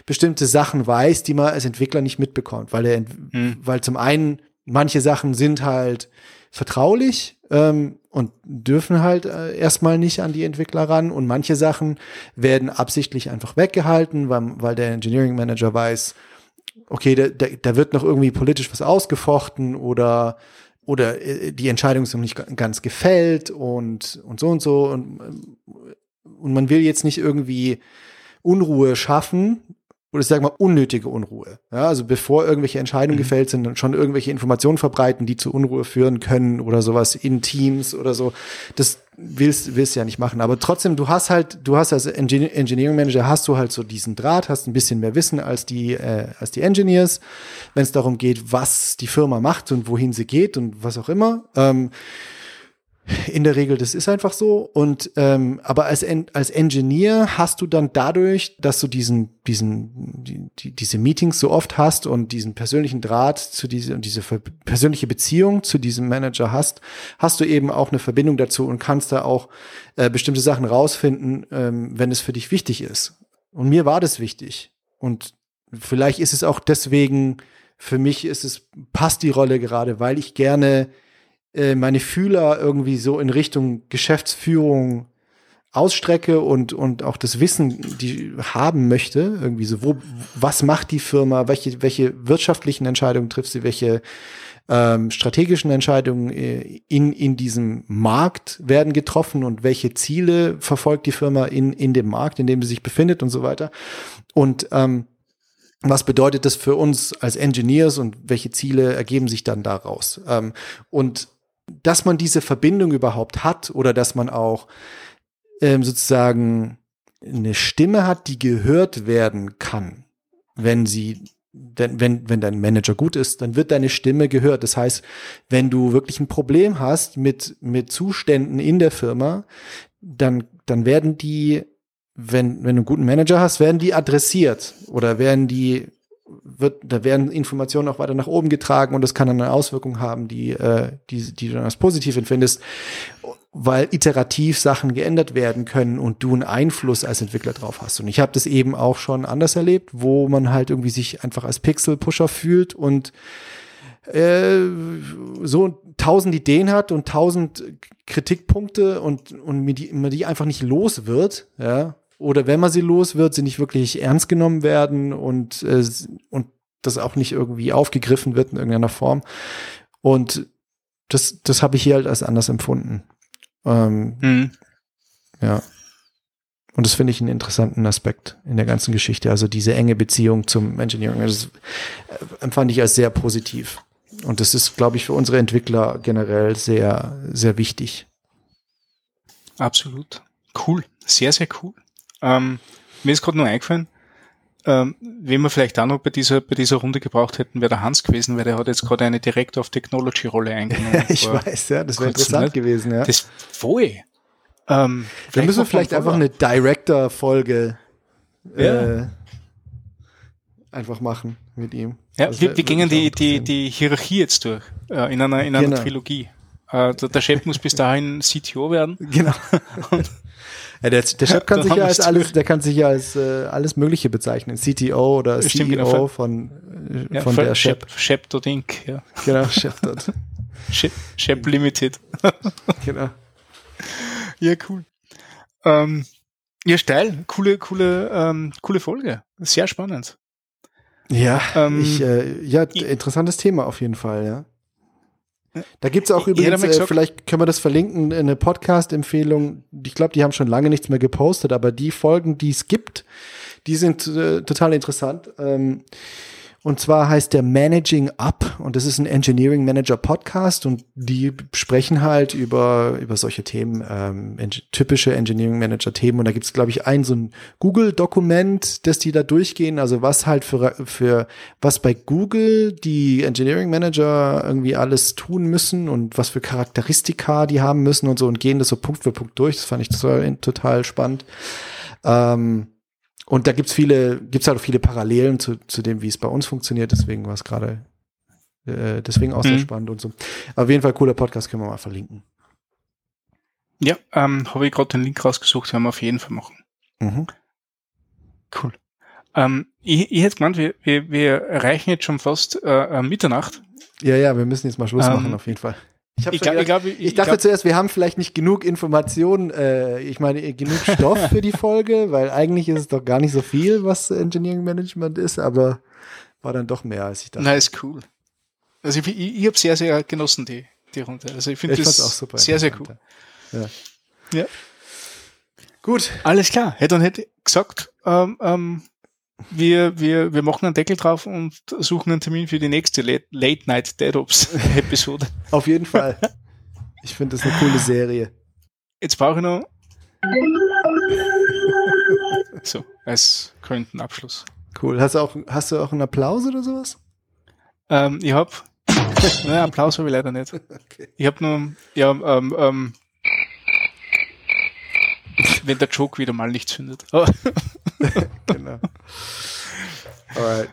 Speaker 2: bestimmte Sachen weiß, die man als Entwickler nicht mitbekommt, weil er, mhm. weil zum einen manche Sachen sind halt vertraulich ähm, und dürfen halt äh, erstmal nicht an die Entwickler ran und manche Sachen werden absichtlich einfach weggehalten, weil, weil der Engineering Manager weiß, okay, da, da, da wird noch irgendwie politisch was ausgefochten oder oder äh, die Entscheidung ist noch nicht ganz gefällt und und so und so. Und und man will jetzt nicht irgendwie Unruhe schaffen oder ich sage mal unnötige Unruhe. Ja, also bevor irgendwelche Entscheidungen mhm. gefällt sind und schon irgendwelche Informationen verbreiten, die zu Unruhe führen können oder sowas in Teams oder so. Das willst willst ja nicht machen. Aber trotzdem, du hast halt, du hast als Engineering Manager hast du halt so diesen Draht, hast ein bisschen mehr Wissen als die äh, als die Engineers, wenn es darum geht, was die Firma macht und wohin sie geht und was auch immer. Ähm, in der Regel, das ist einfach so. Und ähm, aber als als Engineer hast du dann dadurch, dass du diesen diesen die, die, diese Meetings so oft hast und diesen persönlichen Draht zu diese und diese persönliche Beziehung zu diesem Manager hast, hast du eben auch eine Verbindung dazu und kannst da auch äh, bestimmte Sachen rausfinden, ähm, wenn es für dich wichtig ist. Und mir war das wichtig. Und vielleicht ist es auch deswegen für mich ist es passt die Rolle gerade, weil ich gerne äh, meine Fühler irgendwie so in Richtung Geschäftsführung ausstrecke und, und auch das Wissen, die haben möchte, irgendwie so, wo, was macht die Firma, welche, welche wirtschaftlichen Entscheidungen trifft sie, welche ähm, strategischen Entscheidungen äh, in, in diesem Markt werden getroffen und welche Ziele verfolgt die Firma in, in dem Markt, in dem sie sich befindet und so weiter. Und ähm, was bedeutet das für uns als Engineers und welche Ziele ergeben sich dann daraus? Ähm, und dass man diese Verbindung überhaupt hat oder dass man auch ähm, sozusagen eine Stimme hat, die gehört werden kann, wenn sie denn wenn, wenn dein Manager gut ist, dann wird deine Stimme gehört. Das heißt, wenn du wirklich ein Problem hast mit, mit Zuständen in der Firma, dann, dann werden die, wenn, wenn du einen guten Manager hast, werden die adressiert oder werden die wird, da werden Informationen auch weiter nach oben getragen und das kann dann eine Auswirkung haben, die, äh, die, die du dann als positiv empfindest, weil iterativ Sachen geändert werden können und du einen Einfluss als Entwickler drauf hast. Und ich habe das eben auch schon anders erlebt, wo man halt irgendwie sich einfach als Pixel-Pusher fühlt und äh, so tausend Ideen hat und tausend Kritikpunkte und, und mir die, mir die einfach nicht los wird, ja, oder wenn man sie los wird, sie nicht wirklich ernst genommen werden und, äh, und das auch nicht irgendwie aufgegriffen wird in irgendeiner Form. Und das, das habe ich hier halt als anders empfunden. Ähm, mhm. Ja. Und das finde ich einen interessanten Aspekt in der ganzen Geschichte. Also diese enge Beziehung zum Engineering. Das äh, empfand ich als sehr positiv. Und das ist, glaube ich, für unsere Entwickler generell sehr, sehr wichtig.
Speaker 1: Absolut. Cool. Sehr, sehr cool. Ähm, mir ist gerade nur eingefallen, ähm, wen wir vielleicht auch noch bei dieser, bei dieser Runde gebraucht hätten, wäre der Hans gewesen, weil der hat jetzt gerade eine Director of Technology Rolle eingenommen.
Speaker 2: ich weiß, ja, das wäre interessant nicht. gewesen, ja.
Speaker 1: Das voll.
Speaker 2: Ähm, Dann müssen wir vielleicht einfach eine Director-Folge ja. äh, einfach machen mit ihm.
Speaker 1: Ja, das wir, wir gingen die, die, die Hierarchie jetzt durch, äh, in einer, in einer genau. Trilogie. Äh, der, der Chef muss bis dahin CTO werden.
Speaker 2: Genau. Ja, der, der Chef kann sich ja als alles, der kann sich ja als äh, alles Mögliche bezeichnen. CTO oder Stimmt, CEO genau. von, äh, ja, von der Shep.
Speaker 1: Shep Inc. Ja.
Speaker 2: Genau, Shep
Speaker 1: Shep, Shep Limited.
Speaker 2: genau.
Speaker 1: Ja, cool. Ähm, ja, steil. Coole, coole, ähm, coole Folge. Sehr spannend.
Speaker 2: Ja, ähm, ich, äh, ja, interessantes Thema auf jeden Fall, ja. Da gibt's auch übrigens, äh, vielleicht können wir das verlinken, eine Podcast-Empfehlung. Ich glaube, die haben schon lange nichts mehr gepostet, aber die Folgen, die es gibt, die sind äh, total interessant. Ähm, und zwar heißt der Managing Up und das ist ein Engineering Manager Podcast und die sprechen halt über, über solche Themen, ähm, typische Engineering Manager Themen. Und da gibt es, glaube ich, ein so ein Google-Dokument, das die da durchgehen. Also was halt für, für was bei Google die Engineering Manager irgendwie alles tun müssen und was für Charakteristika die haben müssen und so und gehen das so Punkt für Punkt durch. Das fand ich total, total spannend. Ähm, und da gibt's viele, gibt's halt auch viele Parallelen zu, zu dem, wie es bei uns funktioniert. Deswegen war es gerade, äh, deswegen auch sehr mhm. spannend und so. Auf jeden Fall cooler Podcast, können wir mal verlinken.
Speaker 1: Ja, ähm, habe ich gerade den Link rausgesucht, werden wir auf jeden Fall machen. Mhm. Cool. Ähm, ich, ich hätte gemeint, wir, wir, wir erreichen jetzt schon fast äh, äh Mitternacht.
Speaker 2: Ja, ja, wir müssen jetzt mal Schluss ähm, machen, auf jeden Fall. Ich, ich, gedacht, ich, glaub, ich, ich dachte glaub, zuerst, wir haben vielleicht nicht genug Informationen, äh, ich meine, genug Stoff für die Folge, weil eigentlich ist es doch gar nicht so viel, was Engineering Management ist, aber war dann doch mehr, als ich dachte.
Speaker 1: Na, ist cool. Also ich, ich, ich habe sehr, sehr genossen, die, die Runde. Also ich finde das auch super sehr, sehr cool. Ja. ja. Gut. Alles klar. Hätte dann hätte gesagt, ähm, ähm, wir, wir, wir machen einen Deckel drauf und suchen einen Termin für die nächste Late, Night Dead Ops Episode.
Speaker 2: Auf jeden Fall. Ich finde das eine coole Serie.
Speaker 1: Jetzt brauche ich noch so, als könnten Abschluss.
Speaker 2: Cool. Hast du auch, hast du auch einen Applaus oder sowas?
Speaker 1: Ähm, ich hab, naja, Applaus habe ich leider nicht. Okay. Ich habe nur, ja, ähm, ähm, wenn der Joke wieder mal nicht zündet. genau. Alright.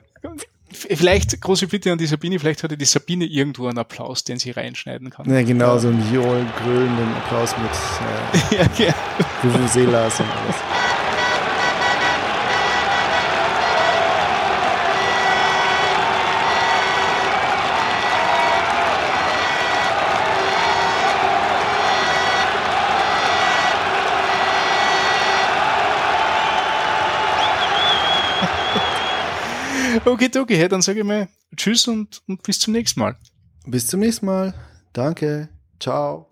Speaker 1: Vielleicht, große Bitte an die Sabine, vielleicht hatte die Sabine irgendwo einen Applaus, den sie reinschneiden kann.
Speaker 2: Ja, genau, so einen Joel grölenden Applaus mit äh, ja, ja. Und alles.
Speaker 1: Okay, okay, dann sage ich mal Tschüss und, und bis zum nächsten Mal.
Speaker 2: Bis zum nächsten Mal. Danke. Ciao.